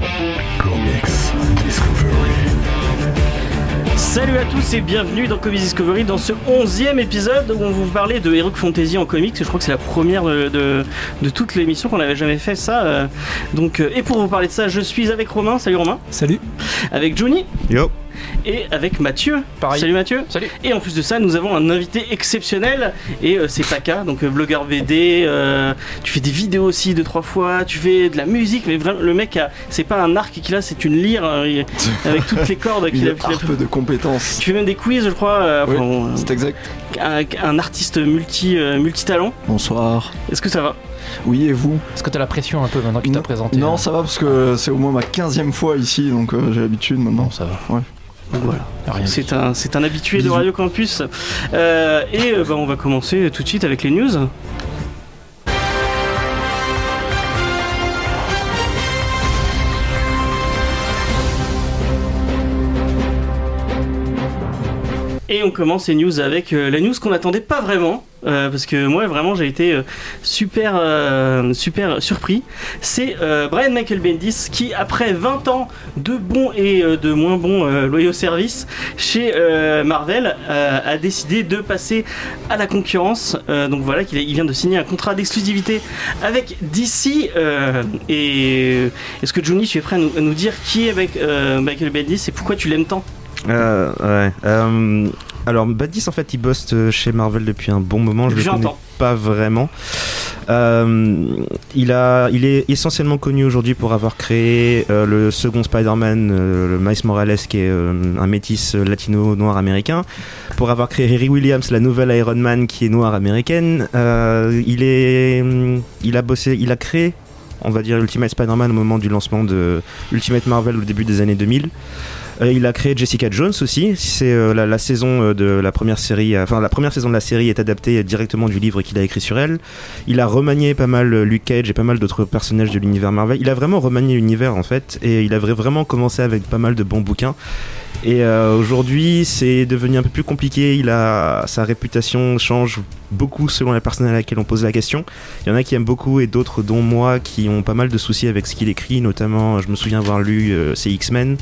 Comics Discovery. Salut à tous et bienvenue dans Comics Discovery dans ce onzième épisode où on vous parlait de Heroic Fantasy en comics. Je crois que c'est la première de, de, de toute l'émission qu'on n'avait jamais fait ça. euh. Donc, euh, et pour vous parler de ça, je suis avec Romain. Salut Romain. Salut. Avec Johnny Yo. Et avec Mathieu. Pareil. Salut Mathieu. Salut. Et en plus de ça, nous avons un invité exceptionnel et euh, c'est Taka, donc euh, blogueur BD. euh, tu fais des vidéos aussi deux trois fois. Tu fais de la musique, mais vraiment le mec, a- c'est pas un arc qu'il a, c'est une lyre euh, il- avec toutes les cordes qu'il a. Une qu'il a- harpe de compétences. Tu fais même des quiz, je crois. euh, Oui, enfin, bon, euh, c'est exact. un, un artiste multi euh, multitalent. Bonsoir. Est-ce que ça va? Oui, et vous? Est-ce que t'as la pression un peu maintenant qu'il t'a présenté Non, hein? ça va parce que c'est au moins ma 15ème fois ici, donc euh, j'ai l'habitude maintenant. Non, ça va. Ouais. Voilà. C'est un, c'est un habitué de. Radio Campus. Euh, et euh, bah, on va commencer tout de suite avec les news. Et on commence ces news avec euh, la news qu'on n'attendait pas vraiment. euh, parce que moi vraiment j'ai été euh, super super surpris. C'est Brian Michael Bendis qui après 20 ans de bons et de moins bons loyaux services chez Marvel a décidé de passer à la concurrence. Donc voilà qu'il il vient de signer un contrat d'exclusivité avec DC. et est-ce que Johnny tu es prêt à nous, à nous dire qui est avec, Michael Bendis et pourquoi tu l'aimes tant? Euh, ouais. Euh, alors, Badis, en fait, il bosse euh, chez Marvel depuis un bon moment. Je le connais pas vraiment. Euh, il, a, il est essentiellement connu aujourd'hui pour avoir créé le second Spider-Man, le Miles Morales, qui est un métis latino-noir américain, pour avoir créé Harry Williams, la nouvelle Iron Man, qui est noire américaine. Il, est, hum, il a bossé, il a créé on va dire Ultimate Spider-Man au moment du lancement de Ultimate Marvel au début des années 2000. Euh, il a créé Jessica Jones aussi. C'est euh, la, saison euh, de la première série, enfin la première saison de la série est adaptée directement du livre qu'il a écrit sur elle. Il a remanié pas mal Luke Cage et pas mal d'autres personnages de l'univers Marvel. Il a vraiment remanié l'univers en fait, et il a vra- vraiment commencé avec pas mal de bons bouquins. Et euh, aujourd'hui, c'est devenu un peu plus compliqué. Il a sa réputation change beaucoup selon la personne à laquelle on pose la question. Il y en a qui aiment beaucoup et d'autres, dont moi, qui ont pas mal de soucis avec ce qu'il écrit. Notamment, je me souviens avoir lu euh, X-Men.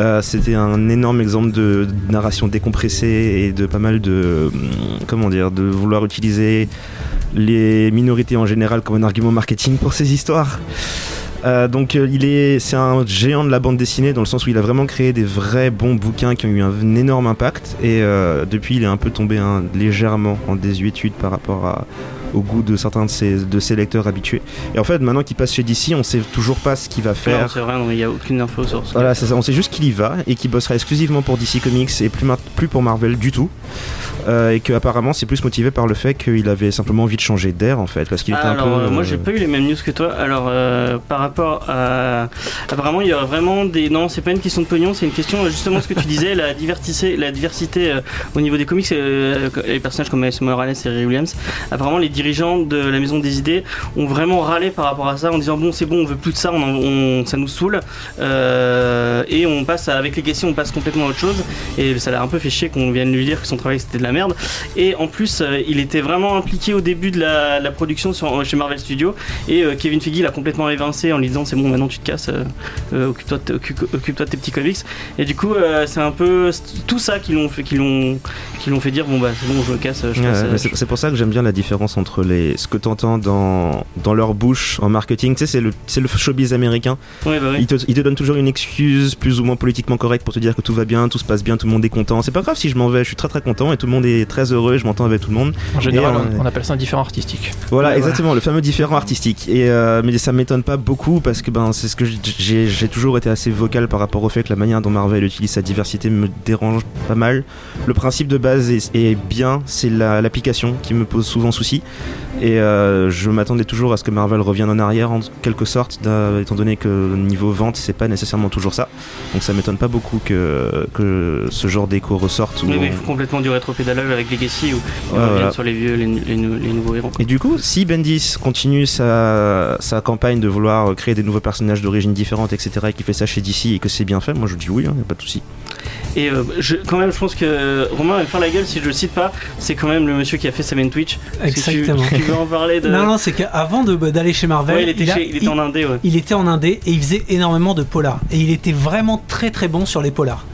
Euh, C'était un énorme exemple de narration décompressée et de pas mal de hum, comment dire de vouloir utiliser les minorités en général comme un argument marketing pour ces histoires. Euh, donc euh, il est, c'est un géant de la bande dessinée dans le sens où il a vraiment créé des vrais bons bouquins qui ont eu un, énorme impact. Et euh, depuis il est un peu tombé hein, légèrement en désuétude par rapport à, au goût de certains de ses, de ses lecteurs habitués. Et en fait maintenant qu'il passe chez DC on sait toujours pas ce qu'il va Non, faire. c'est vrai, il n'y a aucune info sur ce Voilà, c'est ça. On sait juste qu'il y va et qu'il bossera exclusivement pour DC Comics et plus, plus pour Marvel du tout. Euh, et qu'apparemment, c'est plus motivé par le fait qu'il avait simplement envie de changer d'air en fait. Parce qu'il était un alors, peu. euh, moi euh, j'ai pas eu les mêmes news que toi. Alors, euh, par rapport à. Apparemment, il y aurait vraiment des. Non, c'est pas une question de pognon, c'est une question justement ce que tu disais, la diversité, la diversité au niveau des comics, les personnages comme Miles Morales et Ray Williams. Apparemment, les dirigeants de la Maison des Idées ont vraiment râlé par rapport à ça en disant bon, c'est bon, on veut plus de ça, on, on- ça nous saoule. Euh, et on passe à- avec les questions, on passe complètement à autre chose. Et ça l'a un peu fait chier qu'on vienne lui dire que son travail c'était de la merde. Et en plus, euh, il était vraiment impliqué au début de la, la production sur- chez Marvel Studios. Et euh, Kevin Feige l'a complètement évincé en lui disant c'est bon, maintenant tu te casses, euh, euh, occupe-toi de, occupe- occupe-toi de tes petits comics. Et du coup, euh, c'est un peu tout ça qui l'ont fait, qui l'ont, qui l'ont fait dire bon bah c'est bon, je me casse. Je Ouais, passe, mais euh, c'est c'est pour ça que j'aime bien la différence entre les, ce que tu entends dans, dans leur bouche en marketing. Tu sais, c'est le, c'est le showbiz américain. ouais, bah ouais. Ils te, ils te donnent toujours une excuse plus ou moins politiquement correcte pour te dire que tout va bien, tout se passe bien, tout le monde est content. C'est pas grave si je m'en vais, je suis très très content et tout le monde est très heureux, je m'entends avec tout le monde. En général, Et, on, euh, on appelle ça un différent artistique. Voilà, Ouais, exactement, le fameux différent artistique. Et euh, mais ça m'étonne pas beaucoup parce que ben c'est ce que j'ai j'ai toujours été assez vocal par rapport au fait que la manière dont Marvel utilise sa diversité me dérange pas mal. Le principe de base est, est bien, c'est la- l'application qui me pose souvent souci. Et euh, je m'attendais toujours à ce que Marvel revienne en arrière en quelque sorte, étant donné que niveau vente, c'est pas nécessairement toujours ça. Donc ça m'étonne pas beaucoup que, que ce genre d'écho ressorte. Oui, mais il faut complètement du rétropédalage avec Legacy où on voilà. sur les vieux, les, les nou- les nouveaux héros. Et du coup, si Bendis continue sa, sa campagne de vouloir créer des nouveaux personnages d'origine différente, etc., et qu'il fait ça chez DC et que c'est bien fait, moi je dis oui, hein, y a pas de souci. Et euh, je, quand même, je pense que Romain va me faire la gueule si je le cite pas. C'est quand même le monsieur qui a fait Seven Twitch. Que tu- Exactement. Tu, veux en parler de. Non, non, c'est qu'avant de- d'aller chez Marvel, Ouais, il était, a- chez- il était en Indé, ouais. il était en indé et il faisait énormément de polars. Et il était vraiment très très bon sur les polars.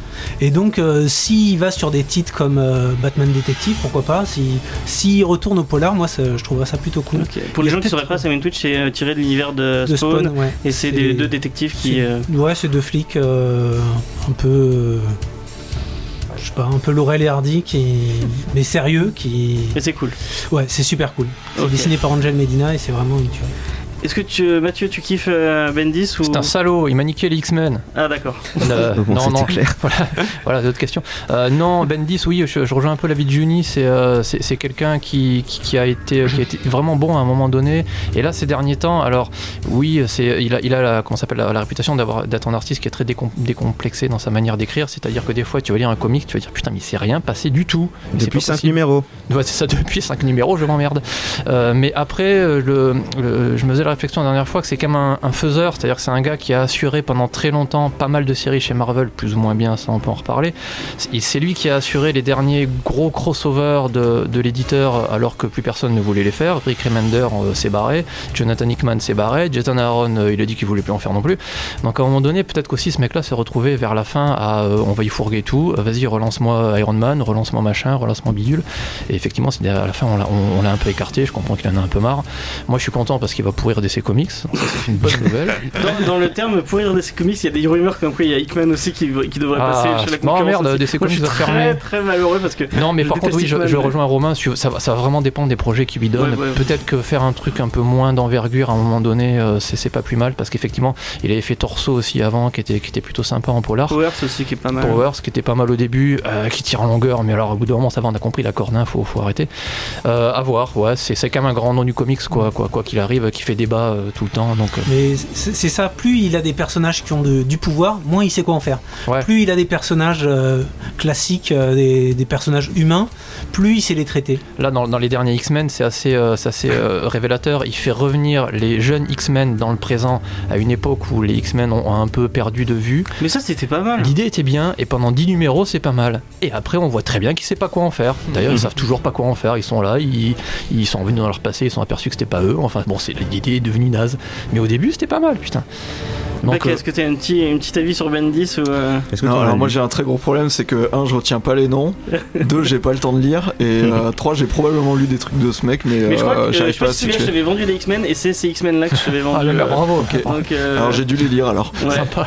Et donc, euh, s'il va sur des titres comme euh, Batman Detective, pourquoi pas S'il si, retourne au polar, moi ça- je trouverais ça plutôt cool. Pour les gens qui peut-être- sauraient pas, Seven Twitch c'est euh, tiré de l'univers de, De Spawn, Spawn, ouais. et c'est des deux détectives qui. Ouais, c'est deux flics un peu. Je sais pas, un peu Laurel et Hardy, qui, mais sérieux, qui. Et c'est cool. Ouais, c'est super cool. C'est dessiné par Angel Medina et c'est vraiment une tuerie. Est-ce que tu, Mathieu, tu kiffes euh, Bendis ou? C'est un salaud, il m'a niqué les X-Men. Ah d'accord. Euh, Bon, non, non, clair. voilà, voilà d'autres questions. Euh, non, Bendis, oui, je, je rejoins un peu l'avis de Juni. C'est euh, c'est c'est quelqu'un qui, qui, qui a été, qui a été vraiment bon à un moment donné. Et là, ces derniers temps, alors oui, c'est il a, il a la, comment s'appelle, la, la réputation d'avoir d'être un artiste qui est très décom- décomplexé dans sa manière d'écrire. C'est-à-dire que des fois, tu vas lire un comic, tu vas dire putain, mais il s'est rien passé du tout. Mais c'est Depuis pas 5 possible. numéros. Ouais, c'est ça, depuis 5 numéros, je m'emmerde. Euh, mais après, le, le- je me faisais la réflexion la dernière fois que c'est quand même un, un faiseur, c'est-à-dire que c'est un gars qui a assuré pendant très longtemps pas mal de séries chez Marvel, plus ou moins bien, ça on peut en reparler. C'est lui qui a assuré les derniers gros crossovers de, de l'éditeur alors que plus personne ne voulait les faire. Rick Remender euh, s'est barré, Jonathan Hickman s'est barré, Jason Aaron euh, il a dit qu'il voulait plus en faire non plus. Donc à un moment donné, peut-être qu'aussi ce mec-là s'est retrouvé vers la fin à euh, on va y fourguer tout, vas-y relance-moi Iron Man, relance-moi machin, relance-moi bidule. Et effectivement, c'est à la fin, on l'a un peu écarté. Je comprends qu'il en a un peu marre. Moi, je suis content parce qu'il va pourrir DC Comics. C'est une bonne nouvelle. Dans, dans le terme pourrir des comics, il y a des rumeurs comme quoi il y a Hickman aussi qui, qui devrait Ah, passer chez la non, merde. DC Moi, je suis Comics très va fermer. très malheureux parce que Non, mais par contre, oui, je, je rejoins Romain. Ça va, ça va vraiment dépendre des projets qu'il lui donne. Ouais, ouais. Peut-être que faire un truc un peu moins d'envergure à un moment donné, euh, c'est, pas plus mal parce qu'effectivement, il avait fait Torso aussi avant, qui était, qui était plutôt sympa en polar. Powers aussi qui est pas mal. Powers, qui était pas mal au début, euh, qui tire en longueur, mais alors au bout d'un moment, ça va, on a compris la corne, hein, faut, faut arrêter. Euh, à voir, ouais, c'est, quand même un grand nom du comics, quoi, quoi, quoi qu'il arrive, qui fait débat euh, tout le temps. Donc, euh, Mais c'est ça, plus il a des personnages qui ont de- du pouvoir, moins il sait quoi en faire. Ouais. Plus il a des personnages euh, classiques, euh, des, des personnages humains, plus il sait les traiter. Là, dans, dans les derniers X-Men, c'est assez, euh, c'est assez euh, révélateur. Il fait revenir les jeunes X-Men dans le présent à une époque où les X-Men ont, ont un peu perdu de vue. Mais ça c'était pas mal. L'idée était bien et pendant 10 numéros, c'est pas mal. Et après, on voit très bien qu'ils ne savent pas quoi en faire. D'ailleurs, ils savent toujours pas quoi en faire. Ils sont là, ils, ils sont revenus dans leur passé, ils sont aperçus que c'était pas eux. Enfin, bon, c'est l'idée est devenue naze. Mais au début, c'était pas mal, putain. Donc, Ok, euh, Est-ce que tu as un petit, une petite avis sur Bendis ou euh, Non, alors moi j'ai un très gros problème, c'est que un, je retiens pas les noms, deux, j'ai pas le temps de lire, et euh, trois, j'ai probablement lu des trucs de ce mec, mais, Mais je crois euh, que euh, je j'arrive sais pas pas à je t'avais vendu des X-Men et c'est ces X-Men là que je t'avais vendu. ah, euh, bravo. Ok. Donc, euh, Alors j'ai dû les lire alors. ouais. Sympa.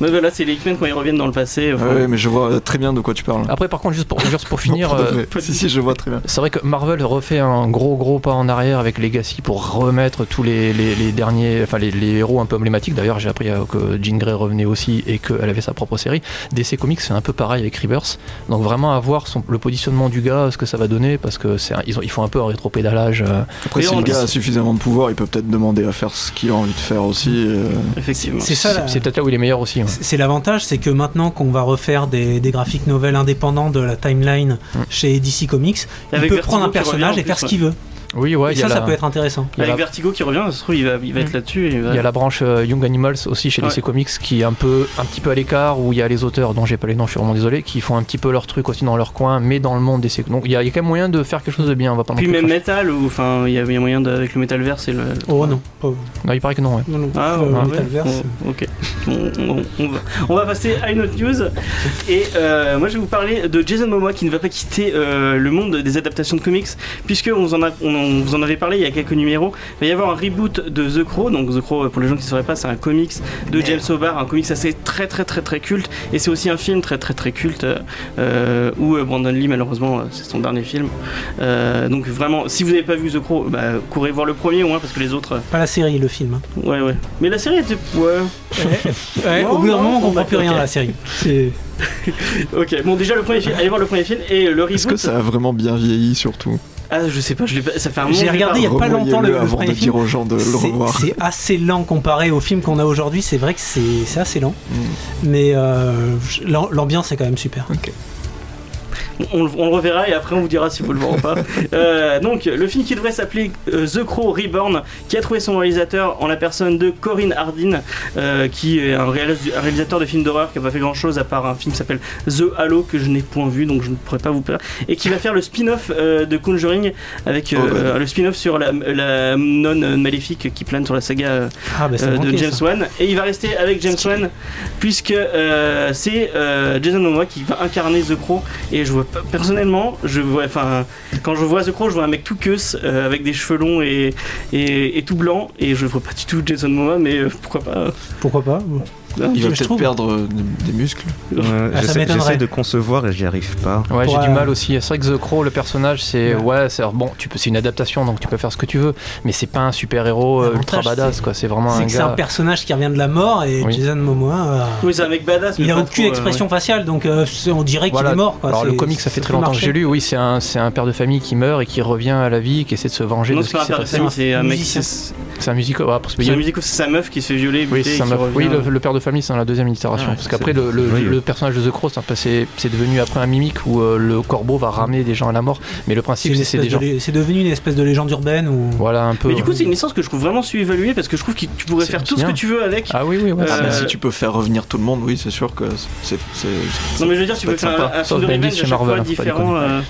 Mais voilà, c'est les X-Men quand ils reviennent dans le passé. enfin, Ouais, mais je vois très bien de quoi tu parles. Après, par contre, juste pour, juste pour finir. Non, euh, si, si, je vois très bien. C'est vrai que Marvel refait un gros gros pas en arrière avec Legacy pour remettre tous les, les- les derniers, enfin les, les héros un peu emblématiques. D'ailleurs, j'ai euh, que Jean Grey revenait aussi et qu'elle avait sa propre série. DC Comics c'est un peu pareil avec Rebirth. Donc vraiment à voir son- le positionnement du gars, ce que ça va donner, parce que c'est un- ils, ont, ils font un peu un rétropédalage. euh. Après, Et si on le gars a suffisamment de pouvoir, il peut peut-être demander à faire ce qu'il a envie de faire aussi. euh, Effectivement. C'est ça, C'est peut-être là où il est meilleur aussi. ouais. C'est c'est l'avantage, c'est que maintenant qu'on va refaire des, des graphiques novels indépendants de la timeline Mm. chez DC Comics, il avec peut prendre un personnage et faire ce qu'il veut. Oui, ouais, et il y a ça, ça peut être intéressant. il y a Avec la- Vertigo qui revient, ça se trouve, il va, il va être Mm. là-dessus. il va- Il y a la branche euh, Young Animals aussi chez Ouais. DC Comics qui est un peu un petit peu à l'écart où il y a les auteurs dont j'ai pas les noms, je suis vraiment désolé, qui font un petit peu leur truc aussi dans leur coin, mais dans le monde DC. Donc il y a, il y a quand même moyen de faire quelque chose de bien. On va pas Puis même. Metal, ou enfin, il y a il y a moyen de, avec le Metal Verse et le. Oh non, pas- Non, il paraît que non. Ouais. non, non. Ah, Euh, ouais, Metalverse, Bon, ok. On, va, on va passer à une autre news. Et euh, moi, je vais vous parler de Jason Momoa qui ne va pas quitter euh, le monde des adaptations de comics, puisque on en a, on, on vous en avait parlé il y a quelques numéros. Il va y avoir un reboot de The Crow. Donc, The Crow, pour les gens qui ne sauraient pas, c'est un comics de James Hobart, un comics assez très, très, très, très culte. Et c'est aussi un film très, très, très culte euh, où euh, Brandon Lee, malheureusement, euh, c'est son dernier film. Euh, donc, vraiment, si vous n'avez pas vu The Crow, bah, courez voir le premier au moins, parce que les autres. euh, Pas la série, le film. hein. Ouais, ouais. Mais la série était. Ouais. Ouais, Non, au bout d'un moment, on comprend plus rien à la série. C'est- Ok, bon, déjà le premier film, allez voir le premier film et le reboot. Est-ce que ça a vraiment bien vieilli surtout? Ah, je sais pas, je pas- ça fait un moment. J'ai regardé il y a pas longtemps le, Revoyez-le le avant premier de film. dire aux gens de le C'est- revoir. C'est assez lent comparé au film qu'on a aujourd'hui. C'est vrai que c'est assez lent, Mm. mais euh, l'am- l'ambiance est quand même super. On, le- on le reverra et après on vous dira s'il faut le voir ou pas. Euh, donc, le film qui devrait s'appeler euh, The Crow Reborn, qui a trouvé son réalisateur en la personne de Corinne Hardin, euh, qui est un, réalis- un réalisateur de films d'horreur qui n'a pas fait grand chose à part un film qui s'appelle The Halo, que je n'ai point vu donc je ne pourrais pas vous faire. Et qui va faire le spin-off de Conjuring avec Oh, bah. le spin-off sur la, la nonne maléfique qui plane sur la saga Ah bah de James. Wan et il va rester avec James Wan puisque c'est Jason Momoa qui va incarner The Crow et je vois pas- personnellement je vois enfin quand je vois The Crow je vois un mec tout queuse avec des cheveux longs et, et, et tout blanc et je vois pas du tout Jason Momoa mais euh, pourquoi pas euh, Pourquoi pas Il va peut-être trouve. perdre euh, des muscles. Ouais, Ah, ça j'essaie- de concevoir et j'y arrive pas. Ouais, j'ai du euh, mal aussi. C'est vrai que The Crow, le personnage, c'est Ouais. ouais, c'est bon, tu peux, c'est une adaptation, donc tu peux faire ce que tu veux, mais c'est pas un super héros euh, ultra badass, quoi. C'est vraiment un c'est un personnage qui revient de la mort et Oui. Jason Momoa. euh, oui c'est un mec badass mais il a aucune trop, euh, expression faciale, donc euh, on dirait qu'il Voilà. est mort. Quoi. Alors le comic, ça fait très longtemps que j'ai lu. Oui, c'est un, c'est un père de famille qui meurt et qui revient à la vie, qui essaie de se venger de c'est ce qui un s'est passé. c'est un mec. C'est un musical. ouais, parce que il y c'est a- un musical c'est sa meuf qui se fait violer Oui, buter, sa meuf. revient. oui le, le père de famille, c'est dans la deuxième itération. Ouais, parce qu'après, le, le, oui. le personnage de The Crow, c'est un peu- c'est c'est devenu après un mimique où euh, le corbeau va ramener des gens à la mort. Mais le principe, c'est c'est des gens. de c'est devenu une espèce de légende urbaine où. Voilà, un peu. mais du coup c'est une licence que je trouve vraiment sous-évaluée parce que je trouve que tu pourrais C'est- faire tout ce que tu veux avec Ah oui, oui, ouais. Euh, Ah, mais si tu peux faire revenir tout le monde, oui, c'est sûr que c'est. Non mais je veux dire, tu peux faire un, sympa. un Sauf film de revenge à hein, différent. euh,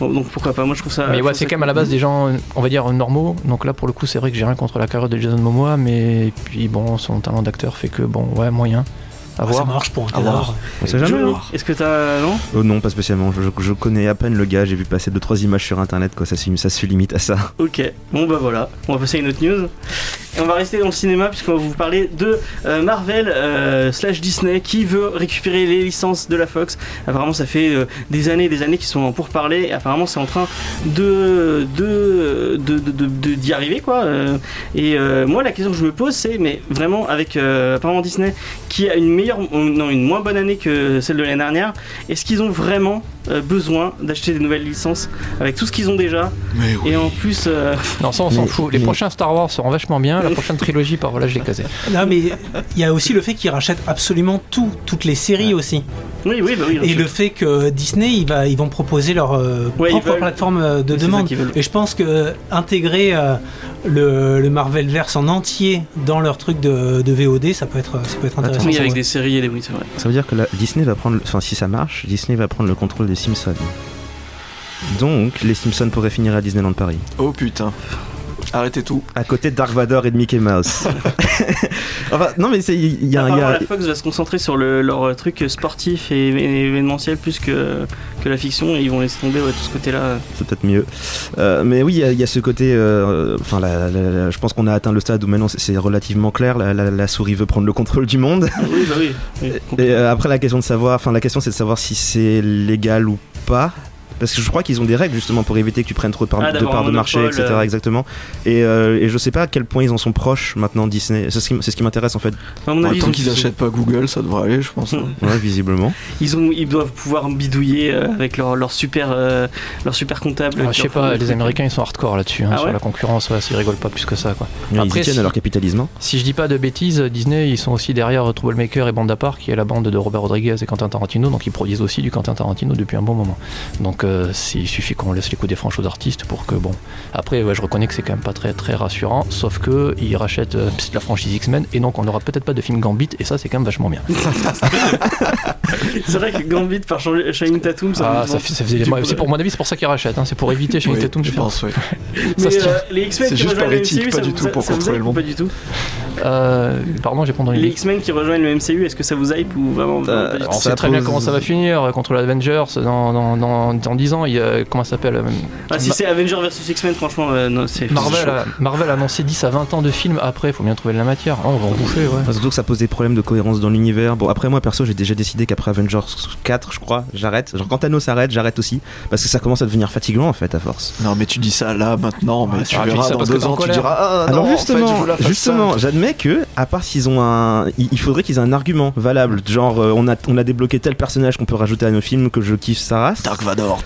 donc pourquoi pas, moi je trouve ça. Mais ouais, c'est quand même à la base des gens, on va dire, normaux. Donc là, pour le coup, c'est vrai que j'ai rien contre la de Jason Momoa, mais puis bon, son talent d'acteur fait que, bon, ouais, moyen. À Ah, ça voir. marche pour un À voir. cadavre. On sait jamais. Hein. Est-ce que t'as. Non? Oh non, pas spécialement. Je, je connais à peine le gars. J'ai vu passer deux trois images sur internet. Quoi, ça, se- ça se limite à ça. Ok, bon bah voilà, on va passer à une autre news. Et on va rester dans le cinéma puisqu'on va vous parler de euh, Marvel euh, slash Disney qui veut récupérer les licences de la Fox. Apparemment ça fait euh, des années et des années qu'ils sont en pourparlers et apparemment c'est en train de de de- de- de- de- d'y arriver quoi. Euh, et euh, moi la question que je me pose c'est mais vraiment avec euh, apparemment Disney qui a une meilleure non une moins bonne année que celle de l'année dernière, est-ce qu'ils ont vraiment euh, besoin d'acheter des nouvelles licences avec tout ce qu'ils ont déjà Mais oui. et en plus, euh, Non, ça, on s'en fout. Les mais- prochains Star Wars seront vachement bien. La prochaine trilogie, par voilà, je l'ai casé. Non, mais il y a aussi le fait qu'ils rachètent absolument tout, toutes les séries aussi. oui, oui, bah oui. Et le fait que Disney, il va, ils vont proposer leur euh, Ouais, ils propre veulent. plateforme de demande. Et je pense que intégrer euh, le, le Marvel Verse en entier dans leur truc de, de VOD, ça peut être, ça peut être intéressant. oui, ça, avec ouais. des séries et des oui, c'est vrai. Ça veut dire que la- Disney va prendre, enfin si ça marche, Disney va prendre le contrôle des Simpsons. Donc les Simpsons pourraient finir à Disneyland Paris, Oh putain. Arrêtez tout. à côté de Dark Vador et de Mickey Mouse. enfin non mais c'est il y a, un- a- la Fox va se concentrer sur le- leur truc sportif et, et événementiel plus que, que la fiction et ils vont laisser tomber ouais, tout ce côté-là. c'est peut-être mieux. Euh, mais oui, il y a- il y, a ce côté. euh, Enfin, je pense qu'on a atteint le stade où maintenant c'est- c'est relativement clair. La, la- la souris veut prendre le contrôle du monde. oui, bah oui. oui. Et euh, après, la question de savoir, enfin, la question c'est de savoir si c'est légal ou pas. Parce que je crois qu'ils ont des règles justement pour éviter que tu prennes trop de, par- Ah, de parts de marché, etc. euh. Exactement. Et, euh, et je sais pas à quel point ils en sont proches maintenant Disney. C'est ce qui, c'est ce qui m'intéresse en fait. À mon Ouais, avis, tant qu'ils achètent pas Google, ça devrait aller, je pense. Ouais, visiblement. ils, ont, ils doivent pouvoir bidouiller euh, avec leur, leur super, euh, leur super comptable. Ah, je sais pas, les trucs. Américains ils sont hardcore là-dessus, hein, Ah sur ouais la concurrence, ouais, ils rigolent pas plus que ça. Quoi. ils Après, tiennent si- à leur capitalisme. hein. Si je dis pas de bêtises, Disney ils sont aussi derrière Troublemaker et Bande à part, qui est la bande de Robert Rodriguez et Quentin Tarantino, donc ils produisent aussi du Quentin Tarantino depuis un bon moment. Donc euh, il suffit qu'on laisse les coups des franches aux artistes pour que bon. Après, ouais, je reconnais que c'est quand même pas très très rassurant, sauf que ils rachètent euh, la franchise X-Men et donc on n'aura peut-être pas de film Gambit et ça c'est quand même vachement bien. C'est vrai que Gambit par Sh- Shining Tatum, ça Ah, ça, fait- ça faisait les- pourrais- c'est pour mon avis, c'est pour ça qu'ils rachètent, hein, c'est pour éviter chez Oui, Tatum je pense, oui. Mais Ça se tient. euh, les X-Men C'est qui juste rejoignent par le éthique, MCU, pas du tout pour contrôler le monde. Pas du tout. Euh, pardon, j'ai pas entendu. Les X-Men qui rejoignent le MCU, est-ce que ça vous hype ou vraiment Euh, On sait très bien comment ça va finir euh, contre les Avengers dans, dans, dans, dans 10 ans. Il y a, comment ça s'appelle euh, Ah, si Ma- c'est Avenger versus X-Men, franchement, euh, non, c'est. Marvel, c'est a, Marvel a annoncé 10 à 20 ans de films après, il faut bien trouver de la matière. Oh, on va en bouffer, ouais. Enfin, surtout que ça pose des problèmes de cohérence dans l'univers. Bon, après, moi perso, j'ai déjà décidé qu'après Avengers 4, je crois, j'arrête. Genre, quand Thanos s'arrête, j'arrête aussi. Parce que ça commence à devenir fatigant en fait, à force. Non, mais tu dis ça là, maintenant, mais Ouais, tu ah, tu verras ça dans parce que deux ans, tu diras Ah, Alors non, en fait, je justement, justement, j'admets que à part s'ils ont un, il il faudrait qu'ils aient un argument valable, genre euh, on a on a débloqué tel personnage qu'on peut rajouter à nos films que je kiffe sa race. Dark Vador.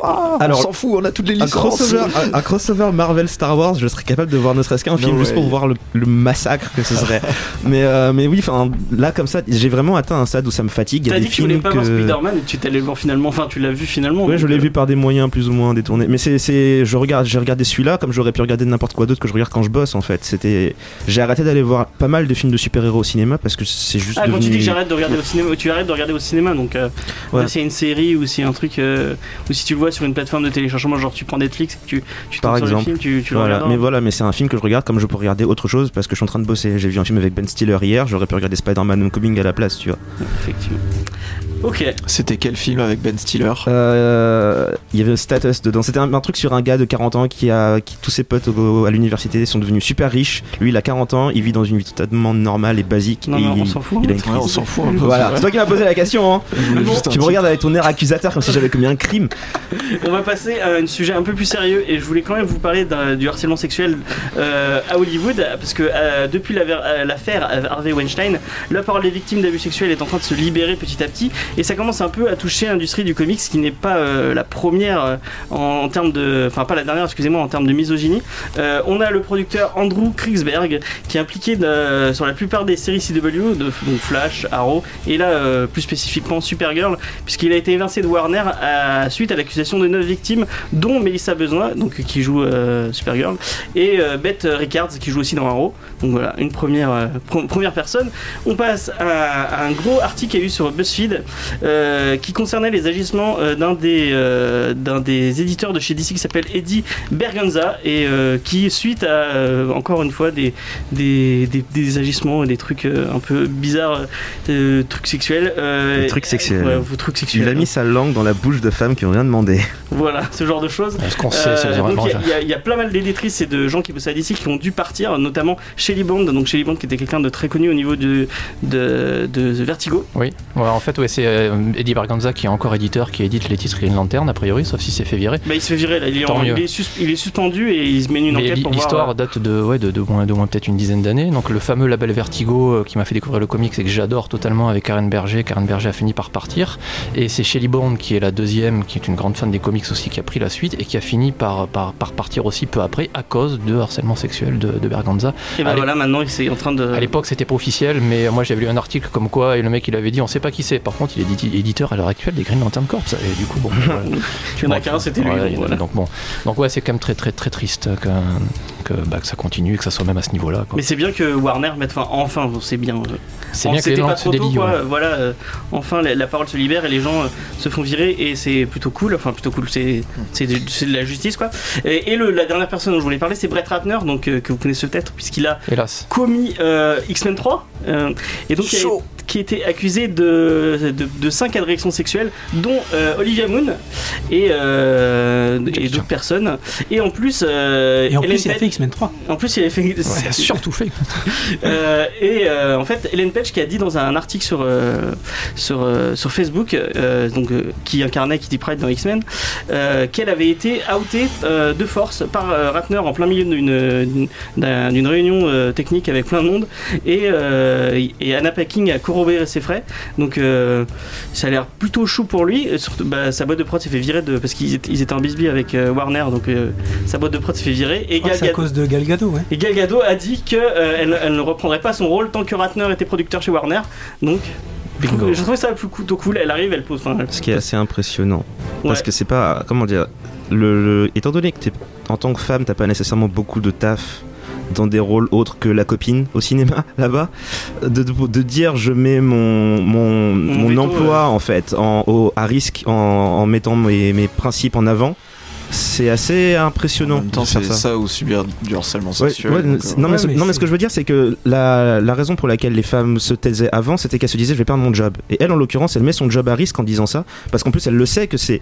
Quoi Alors, On s'en fout, on a toutes les un licences. crossover, un, un crossover Marvel Star Wars, je serais capable de voir ne serait-ce qu'un film juste pour voir le, le massacre que ce serait. mais, euh, mais oui, là comme ça, j'ai vraiment atteint un stade où ça me fatigue. Il y a T'as des dit que tu voulais films pas que. voir Spider-Man et tu t'es allé le voir finalement. Enfin, tu l'as vu finalement. Donc, je l'ai euh, vu par des moyens plus ou moins détournés. Mais c'est, c'est, je regarde, j'ai regardé celui-là comme j'aurais pu regarder n'importe quoi d'autre que je regarde quand je bosse en fait. C'était, j'ai arrêté d'aller voir pas mal de films de super-héros au cinéma parce que c'est juste Ah, quand tu devenu. dis que j'arrête de regarder au cinéma, tu arrêtes de regarder au cinéma, donc euh, Ouais. là, c'est une série ou c'est un truc, euh, ou si tu le vois sur une plateforme de téléchargement, genre tu prends Netflix, tu, tu Par tombes sur le exemple. film, tu, tu Voilà. Mais voilà, mais c'est un film que je regarde comme je peux regarder autre chose parce que je suis en train de bosser. J'ai vu un film avec Ben Stiller hier, j'aurais pu regarder Spider-Man Homecoming à la place, tu vois. Effectivement. Ok. C'était quel film avec Ben Stiller Euh, Il y avait Status dedans. C'était un, un truc sur un gars de 40 ans qui a, qui tous ses potes au- à l'université sont devenus super riches. Lui, il a 40 ans, il vit dans une vie totalement normale et basique. Non, et on s'en fout. il a une Ouais, on s'en fout un peu. Voilà, c'est toi qui m'as posé la question. Hein. Un Tu me regardes avec ton air accusateur comme si j'avais commis un crime. On va passer à un sujet un peu plus sérieux et je voulais quand même vous parler du harcèlement sexuel euh, à Hollywood parce que euh, depuis euh, l'affaire Harvey Weinstein, la parole des victimes d'abus sexuels est en train de se libérer petit à petit et ça commence un peu à toucher l'industrie du comics qui n'est pas euh, la première euh, en, termes de, enfin pas la dernière, excusez-moi, en termes de misogynie. Euh, on a le producteur Andrew Krigsberg qui est impliqué sur la plupart des séries CW, de, donc Flash, Arrow et là plus spécifiquement Supergirl puisqu'il a été évincé de Warner suite à l'accusation de neuf victimes, dont Melissa Besoin, donc qui joue Supergirl, et Beth Rickards qui joue aussi dans Arrow. Donc voilà, une première, première personne. On passe à, à un gros article qu'il y a eu sur BuzzFeed euh, qui concernait les agissements euh, d'un des, euh, d'un des éditeurs de chez DC qui s'appelle Eddie Berganza et euh, qui, suite à euh, encore une fois des, des, des, des agissements et des trucs euh, un peu bizarres, euh, trucs sexuels. euh, Des trucs sexuels. Ouais, trucs sexuels. Il a mis sa langue dans la bouche de femmes qui ont rien demandé. Voilà, ce genre de choses. Ce qu'on sait, c'est Euh, vraiment. donc il y a- y, y plein mal d'éditrices et de gens qui bossent à DC qui ont dû partir, notamment Shelly Bond, donc Shelly Bond qui était quelqu'un de très connu au niveau de, de, de Vertigo. Oui, ouais, en fait, ouais, c'est Eddie Berganza qui est encore éditeur, qui édite les titres Green Lantern, a priori, sauf s'il s'est fait virer. Bah, il se fait virer là, il est, Tant en- mieux. il est sus- il est suspendu et il se mène une enquête pour l'histoire euh, date de, ouais, de, de moins, de moins peut-être une dizaine d'années. Donc le fameux label Vertigo euh, qui m'a fait découvrir le comics et que j'adore totalement avec Karen Berger. Karen Berger a fini par partir. Et c'est Shelley Bourne qui est la deuxième, qui est une grande fan des comics aussi, qui a pris la suite et qui a fini par, par, par partir aussi peu après à cause de harcèlement sexuel de, de Berganza. Et Allez. voilà, maintenant il est en train de. À l'époque, c'était pas officiel, mais moi j'avais lu un article comme quoi, et le mec il avait dit on sait pas qui c'est. Par contre, il est édi- éditeur à l'heure actuelle des Green Lantern Corps. Et du coup, bon. voilà. Tu en as qu'un, c'était lui. Donc voilà. bon, donc ouais, c'est quand même très très très triste que, que, bah, que ça continue, et que ça soit même à ce niveau-là. quoi. Mais c'est bien que Warner mette fin, enfin, c'est bien. euh, C'est bien que les c'était pas langues se trop tôt, délient. quoi. ouais. Voilà, euh, enfin la, la parole se libère et les gens euh, se font virer et c'est plutôt cool. Enfin, plutôt cool, c'est c'est de, c'est de la justice quoi. Et, et le, la dernière personne dont je voulais parler, c'est Brett Ratner, donc euh, que vous connaissez peut-être puisqu'il a Hélas. commis euh, X-Men 3 euh, et donc qui a- qui était accusé de, de, de 5 agressions sexuelles, dont euh, Olivia Moon et, euh, et d'autres personnes. Et en plus, euh, Et en Ellen plus, il a Page- fait X-Men 3. en plus, il avait fait. Ouais, il a surtout fait. Euh, et euh, en fait, Ellen Page qui a dit dans un article sur, euh, sur, euh, sur Facebook, euh, donc, euh, qui incarnait Kitty Pryde dans X-Men, euh, qu'elle avait été outée euh, de force par Ratner en plein milieu d'une, d'une, d'un- d'une réunion euh, technique avec plein de monde. Et, euh, et Anna Paquin a corroboré ses frais. Donc euh, ça a l'air plutôt chou pour lui. Et surtout, bah, sa boîte de prod s'est fait virer de, parce qu'ils étaient, ils étaient en bisbee avec euh, Warner. Donc euh, sa boîte de prod s'est fait virer. Et que Gal Gadot- cause de Gal Gadot, ouais. et Gal Gadot a dit qu'elle elle, elle ne reprendrait pas son rôle tant que Ratner était producteur chez Warner. Donc, je Bingo. je trouvais ça plutôt cool. Elle arrive, elle pose. Enfin, elle- Ce qui est assez impressionnant. Parce que c'est pas. Comment dire le, le- Étant donné que t'es- en tant que femme, t'as pas nécessairement beaucoup de taf dans des rôles autres que la copine au cinéma là-bas, de, de, de dire je mets mon, mon, mon veto, emploi en fait en, au- à risque en, en mettant mes, mes principes en avant, c'est assez impressionnant. En même temps, de faire c'est ça. ou subir du harcèlement sexuel. ouais, donc, c'est- euh, non, mais, Ouais, ce- mais non, mais c'est- ce que je veux dire, c'est que la, la raison pour laquelle les femmes se taisaient avant, c'était qu'elles se disaient je vais perdre mon job. Et elle, en l'occurrence, elle met son job à risque en disant ça, parce qu'en plus, elle le sait que c'est,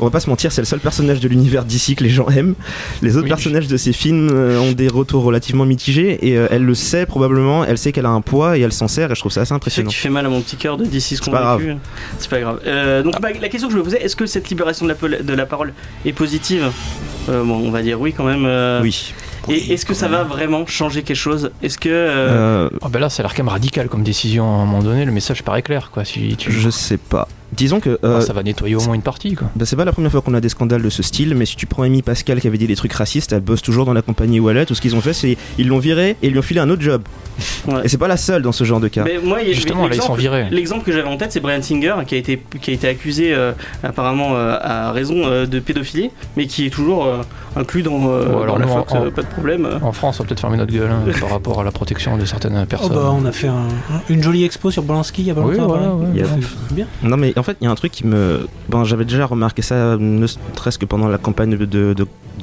on va pas se mentir, c'est le seul personnage de l'univers d'ici que les gens aiment. Les autres Oui. personnages de ces films euh, ont des retours relativement mitigés, et euh, elle le sait probablement, elle sait qu'elle a un poids et elle s'en sert, et je trouve ça assez impressionnant. tu fais mal à mon petit cœur de D6 C'est pas convaincu. C'est pas grave. Euh, donc, bah, la question que je me posais, est-ce que cette libération de la, de la parole est positive Euh, Bon, on va dire oui quand même. euh, Oui. Et est-ce que ça va vraiment changer quelque chose? Est-ce que. euh, Euh, Ah ben là, ça a l'air quand même radical comme décision à un moment donné. Le message paraît clair, quoi. Si tu... je sais pas. Disons que euh, Ah, ça va nettoyer au moins une partie, quoi. bah, c'est pas la première fois qu'on a des scandales de ce style, mais si tu prends Amy Pascal qui avait dit des trucs racistes, elle bosse toujours dans la compagnie Wallet. Tout ce qu'ils ont fait, c'est ils l'ont viré et ils lui ont filé un autre job. Ouais. Et c'est pas la seule dans ce genre de cas. Mais moi, il y a- Justement, là, ils sont virés. L'exemple que j'avais en tête, c'est Brian Singer, qui a été, qui a été accusé euh, apparemment euh, à raison euh, de pédophilie, mais qui est toujours euh, inclus dans, euh, Ou alors dans la Fox, en- euh, pas de problème. En France, on va peut-être fermer notre gueule hein, par rapport à la protection de certaines Oh personnes. bah, on a fait un- une jolie expo sur Polanski il y a pas Oui, longtemps. voilà, voilà. ouais. Yeah. C'est bien. Non mais en fait il y a un truc qui me... Bon j'avais déjà remarqué ça ne serait-ce que pendant la campagne de,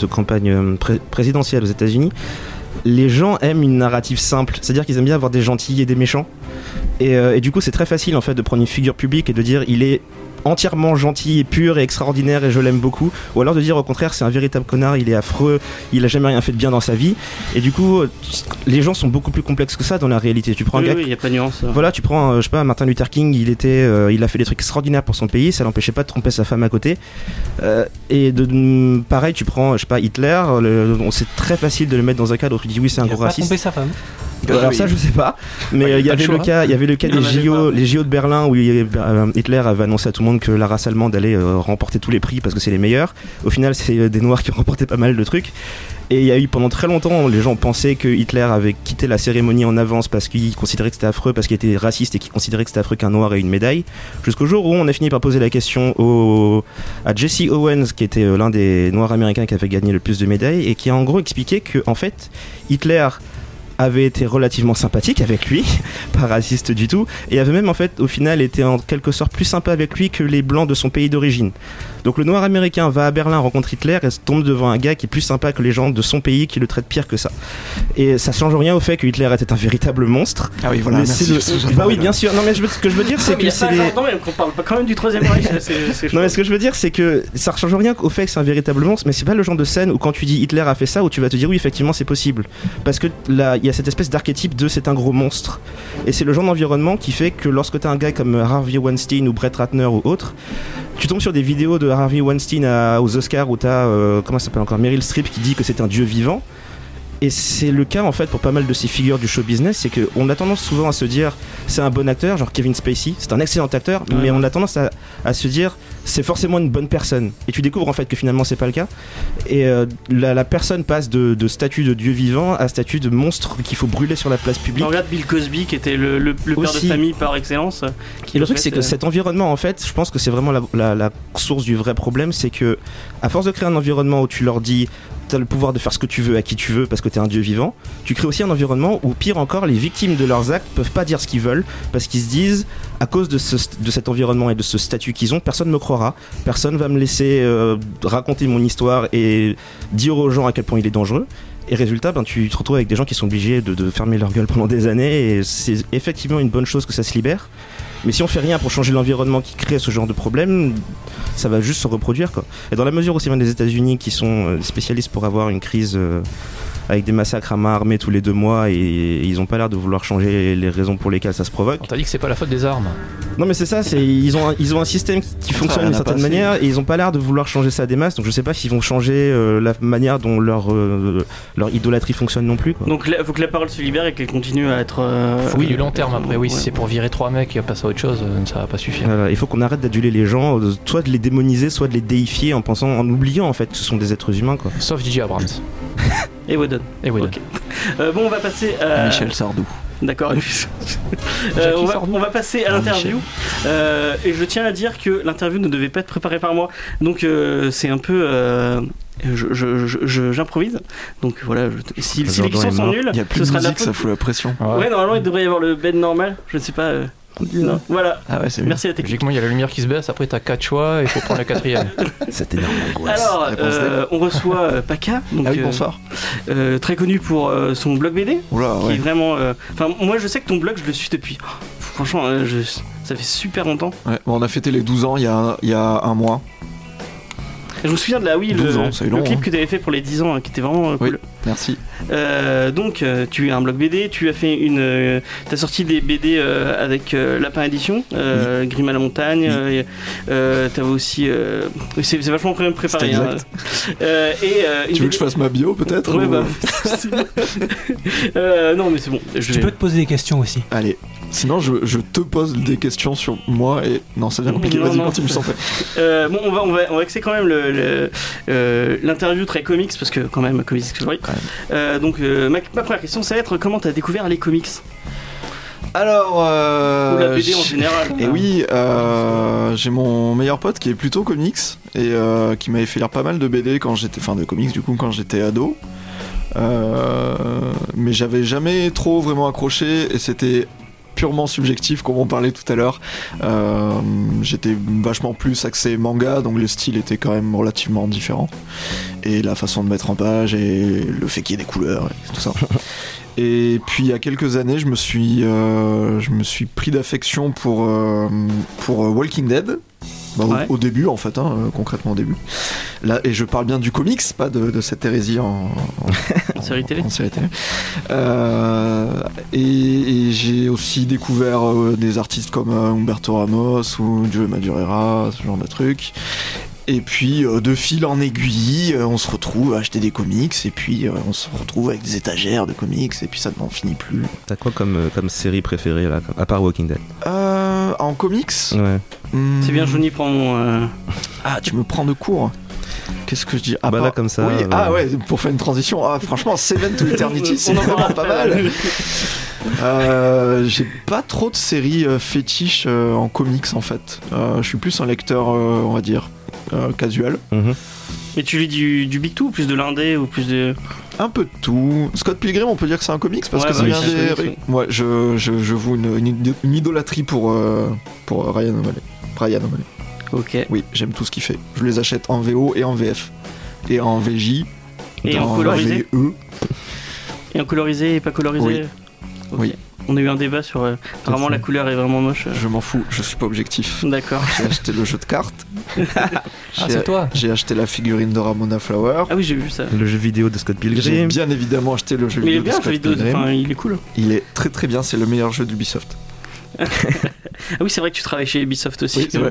campagne euh, pré- présidentielle aux états unis Les gens aiment une narrative simple, c'est-à-dire qu'ils aiment bien avoir des gentils et des méchants. Et, euh, et du coup c'est très facile en fait de prendre une figure publique et de dire il est entièrement gentil et pur et extraordinaire et je l'aime beaucoup ou alors de dire au contraire c'est un véritable connard il est affreux il a jamais rien fait de bien dans sa vie et du coup les gens sont beaucoup plus complexes que ça dans la réalité tu prends un gars oui, il n'y a pas de nuance. voilà, tu prends, euh, je sais pas, Martin Luther King, il était, euh, il a fait des trucs extraordinaires pour son pays, ça l'empêchait pas de tromper sa femme à côté. Euh, et de, mm, pareil, tu prends, je sais pas, Hitler, le- on- c'est très facile de le mettre dans un cadre où tu dis oui, c'est un Il a gros pas raciste. trompé sa femme. Alors ça, je sais pas. Mais Ouais, euh, il y pas le avait le cas, il y avait le cas des JO, les JO de Berlin où euh, Hitler avait annoncé à tout le monde que la race allemande allait euh, remporter tous les prix parce que c'est les meilleurs. Au final, c'est des noirs qui ont remporté pas mal de trucs. Et il y a eu pendant très longtemps, les gens pensaient que Hitler avait quitté la cérémonie en avance parce qu'il considérait que c'était affreux, parce qu'il était raciste et qu'il considérait que c'était affreux qu'un noir ait une médaille. Jusqu'au jour où on a fini par poser la question au, à Jesse Owens, qui était l'un des noirs américains qui avait gagné le plus de médailles, et qui a en gros expliqué que, en fait, Hitler avait été relativement sympathique avec lui, pas raciste du tout, et avait même en fait au final été en quelque sorte plus sympa avec lui que les blancs de son pays d'origine. Donc le noir américain va à Berlin, rencontre Hitler et se tombe devant un gars qui est plus sympa que les gens de son pays qui le traitent pire que ça. Et ça change rien au fait que Hitler était un véritable monstre. Ah oui, voilà. mais merci, le-. Bah oui, bien sûr. Non mais je veux- ce que je veux dire c'est que a c'est qu'on parle pas quand même du troisième Reich. Non mais ce que je veux dire c'est que ça ne change rien au fait que c'est un véritable monstre, mais c'est pas le genre de scène où quand tu dis Hitler a fait ça où tu vas te dire oui effectivement c'est possible, parce que là il y a cette espèce d'archétype de c'est un gros monstre, et c'est le genre d'environnement qui fait que lorsque tu as un gars comme Harvey Weinstein ou Brett Ratner ou autre, tu tombes sur des vidéos de Harvey Weinstein à- aux Oscars où tu as comment ça s'appelle encore Meryl Streep qui dit que c'est un dieu vivant. Et c'est le cas en fait pour pas mal de ces figures du show business, c'est qu'on a tendance souvent à se dire c'est un bon acteur, genre Kevin Spacey, c'est un excellent acteur, Ouais. mais on a tendance à, à se dire c'est forcément une bonne personne. Et tu découvres en fait que finalement c'est pas le cas. Et euh, la, la personne passe de, de statut de dieu vivant à statut de monstre qu'il faut brûler sur la place publique. On regarde Bill Cosby qui était le, le- le père Aussi. de famille par excellence. qui, Et le truc, c'est que euh, cet environnement, en fait, je pense que c'est vraiment la, la- la source du vrai problème. C'est que, à force de créer un environnement où tu leur dis, le pouvoir de faire ce que tu veux à qui tu veux parce que t'es un dieu vivant, tu crées aussi un environnement où, pire encore, les victimes de leurs actes peuvent pas dire ce qu'ils veulent parce qu'ils se disent, à cause de, ce- de cet environnement et de ce statut qu'ils ont, personne me croira, personne va me laisser euh, raconter mon histoire et dire aux gens à quel point il est dangereux. Et résultat, ben, tu te retrouves avec des gens qui sont obligés de fermer leur gueule pendant des années. Et c'est effectivement une bonne chose que ça se libère. Mais si on fait rien pour changer l'environnement qui crée ce genre de problème, ça va juste se reproduire. Et dans la mesure où c'est même des États-Unis qui sont euh, spécialistes pour avoir une crise euh, avec des massacres à main armée tous les deux mois et, ils ont pas l'air de vouloir changer les raisons pour lesquelles ça se provoque. On t'a dit que c'est pas la faute des armes. Non mais c'est ça, c'est ils ont un, ils ont un système qui, qui fonctionne d'une certaine passer. manière et ils ont pas l'air de vouloir changer ça des masses. Donc je sais pas s'ils vont changer euh, la manière dont leur euh, leur idolâtrie fonctionne non plus. Quoi. Donc il faut que la parole se libère et qu'elle continue à être. euh, Oui, du long terme après, oui, ouais. si c'est pour virer trois mecs et passer à autre chose, euh, ça va pas suffire. Voilà, il faut qu'on arrête d'aduler les gens, soit de les démoniser, soit de les déifier en pensant, en oubliant en fait que ce sont des êtres humains quoi. Sauf DJ Abrams. Et Whedon. Et Whedon. Euh, bon, on va passer à. Michel Sardou. D'accord. Euh, on, va, Sardou. on va passer à Ah, l'interview. Euh, et je tiens à dire que l'interview ne devait pas être préparée par moi. Donc euh, c'est un peu. euh, je- je- je- je- J'improvise. Donc voilà, je- si, si les questions est sont nulles, Il y a plus ce de sera la ça fout la pression. Ouais. Ouais, normalement il devrait y avoir le bed normal. Je ne sais pas. Non. Voilà. Ah ouais, c'est bien. Merci à la technique. Logiquement, il y a la lumière qui se baisse, après t'as quatre choix et il faut prendre le quatrième. Cette énorme angoisse. Alors, euh, on reçoit euh, Paca, donc, Ah oui, euh, bonsoir. euh, très connu pour euh, son blog BD, Oula, qui est vraiment. euh, Enfin, moi je sais que ton blog, je le suis depuis. oh, franchement, euh, je- ça fait super longtemps. Ouais, bon, on a fêté les 12 ans il y a, il y a un mois. Je me souviens de la oui, le, 12 ans, le long, clip hein. que tu avais fait pour les 10 ans, euh, qui était vraiment euh, Oui. Merci. Euh, donc, euh, tu es un blog BD, tu as fait une. euh, t'as sorti des BD euh, avec euh, Lapin Édition, euh, Grim à la montagne. euh, euh, T'avais aussi. euh, oui, c'est c'est vachement pré- préparé. C'est hein. exact. Euh, et, euh, une Tu veux que je fasse ma bio peut-être Ouais, ou- bah. euh, non, mais c'est bon. Je Tu vais- peux te poser des questions aussi. Allez. Sinon, je, je te pose des questions sur moi et. Non, ça devient compliqué. Non, Vas-y, continue, prie. Euh, bon, on va, on va, on va axer quand même le- le, euh, l'interview très comics parce que quand même comics Discovery. Euh, donc euh, ma, ma première question, ça va être comment t'as découvert les comics Alors. Euh, ou la BD en général. Et oui, euh, j'ai mon meilleur pote qui est plutôt comics et euh, qui m'avait fait lire pas mal de BD quand j'étais, enfin de comics du coup quand j'étais ado. Euh, mais j'avais jamais trop vraiment accroché et c'était purement subjectif comme on parlait tout à l'heure. Euh, j'étais vachement plus axé manga donc le style était quand même relativement différent et la façon de mettre en page et le fait qu'il y ait des couleurs et tout ça. Et puis il y a quelques années, je me suis, euh, je me suis pris d'affection pour, euh, pour euh, Walking Dead. Bah, au- Ouais. au, début, en fait, hein, euh, concrètement au début. Là, et je parle bien du comics, pas de, de cette hérésie en, En série télé en série télé. Euh, et et j'ai aussi découvert euh, des artistes comme euh, Humberto Ramos ou Joe Madureira, ce genre de trucs. Et puis euh, de fil en aiguille, euh, on se retrouve à acheter des comics et puis euh, on se retrouve avec des étagères de comics et puis ça n'en finit plus. T'as quoi comme, euh, comme série préférée là, à part Walking Dead? Euh, en comics? Ouais. hmm, C'est bien, Johnny prend mon. euh, Ah, tu me prends de court. Qu'est-ce que je dis? Ah, Bah pas- là, comme ça, Oui, ouais. ah ouais, pour faire une transition. Ah, franchement, Seven to Eternity, c'est vraiment pas mal. Euh, j'ai pas trop de séries euh, fétiches euh, en comics en fait. Euh, je suis plus un lecteur, euh, on va dire, euh, casual. Mhm. Mais tu lis du, du Big Two ou plus de l'indé ou plus de. Un peu de tout. Scott Pilgrim, on peut dire que c'est un comics parce Ouais, que bah c'est oui, bien des. Ouais, je, je, je voue une, une, une idolâtrie pour, euh, pour Ryan O'Malley. Brian O'Malley. Ok. Oui, j'aime tout ce qu'il fait. Je les achète en VO et en VF. Et en VJ. Et en colorisé VE. Et en colorisé et pas colorisé Oui. On a eu un débat sur. euh, apparemment, la couleur est vraiment moche. Je m'en fous, je suis pas objectif. D'accord. J'ai acheté le jeu de cartes. Ah, J'ai- c'est toi J'ai acheté la figurine de Ramona Flower. Ah oui, j'ai vu ça. Le jeu vidéo de Scott J'ai Pilgrim. bien évidemment acheté le jeu Mais il est vidéo. bien, de ce Scott vidéo. Enfin, il est cool. Il est très très bien, c'est le meilleur jeu d'Ubisoft. Ah oui, c'est vrai que tu travailles chez Ubisoft aussi. Oui.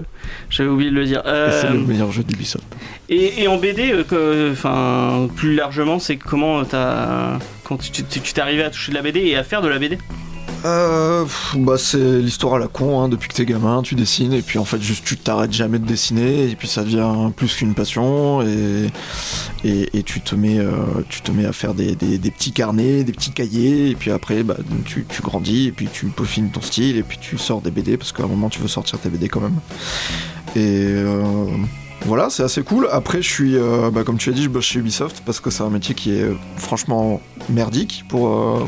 J'avais oublié de le dire. Euh, c'est le meilleur jeu d'Ubisoft. et, et en BD, euh, enfin, plus largement, c'est comment t'as. Quand tu t'es arrivé à toucher de la BD et à faire de la BD Euh, bah c'est l'histoire à la con, hein. depuis que t'es gamin, tu dessines et puis en fait juste tu t'arrêtes jamais de dessiner et puis ça devient plus qu'une passion et, tu, te mets, euh, tu te mets à faire des, petits carnets, des petits cahiers et puis après bah, tu, grandis et puis tu peaufines ton style et puis tu sors des BD parce qu'à un moment tu veux sortir tes BD quand même. Et euh, voilà, c'est assez cool. Après, je suis, euh, bah, comme tu as dit, je bosse chez Ubisoft parce que c'est un métier qui est euh, franchement merdique pour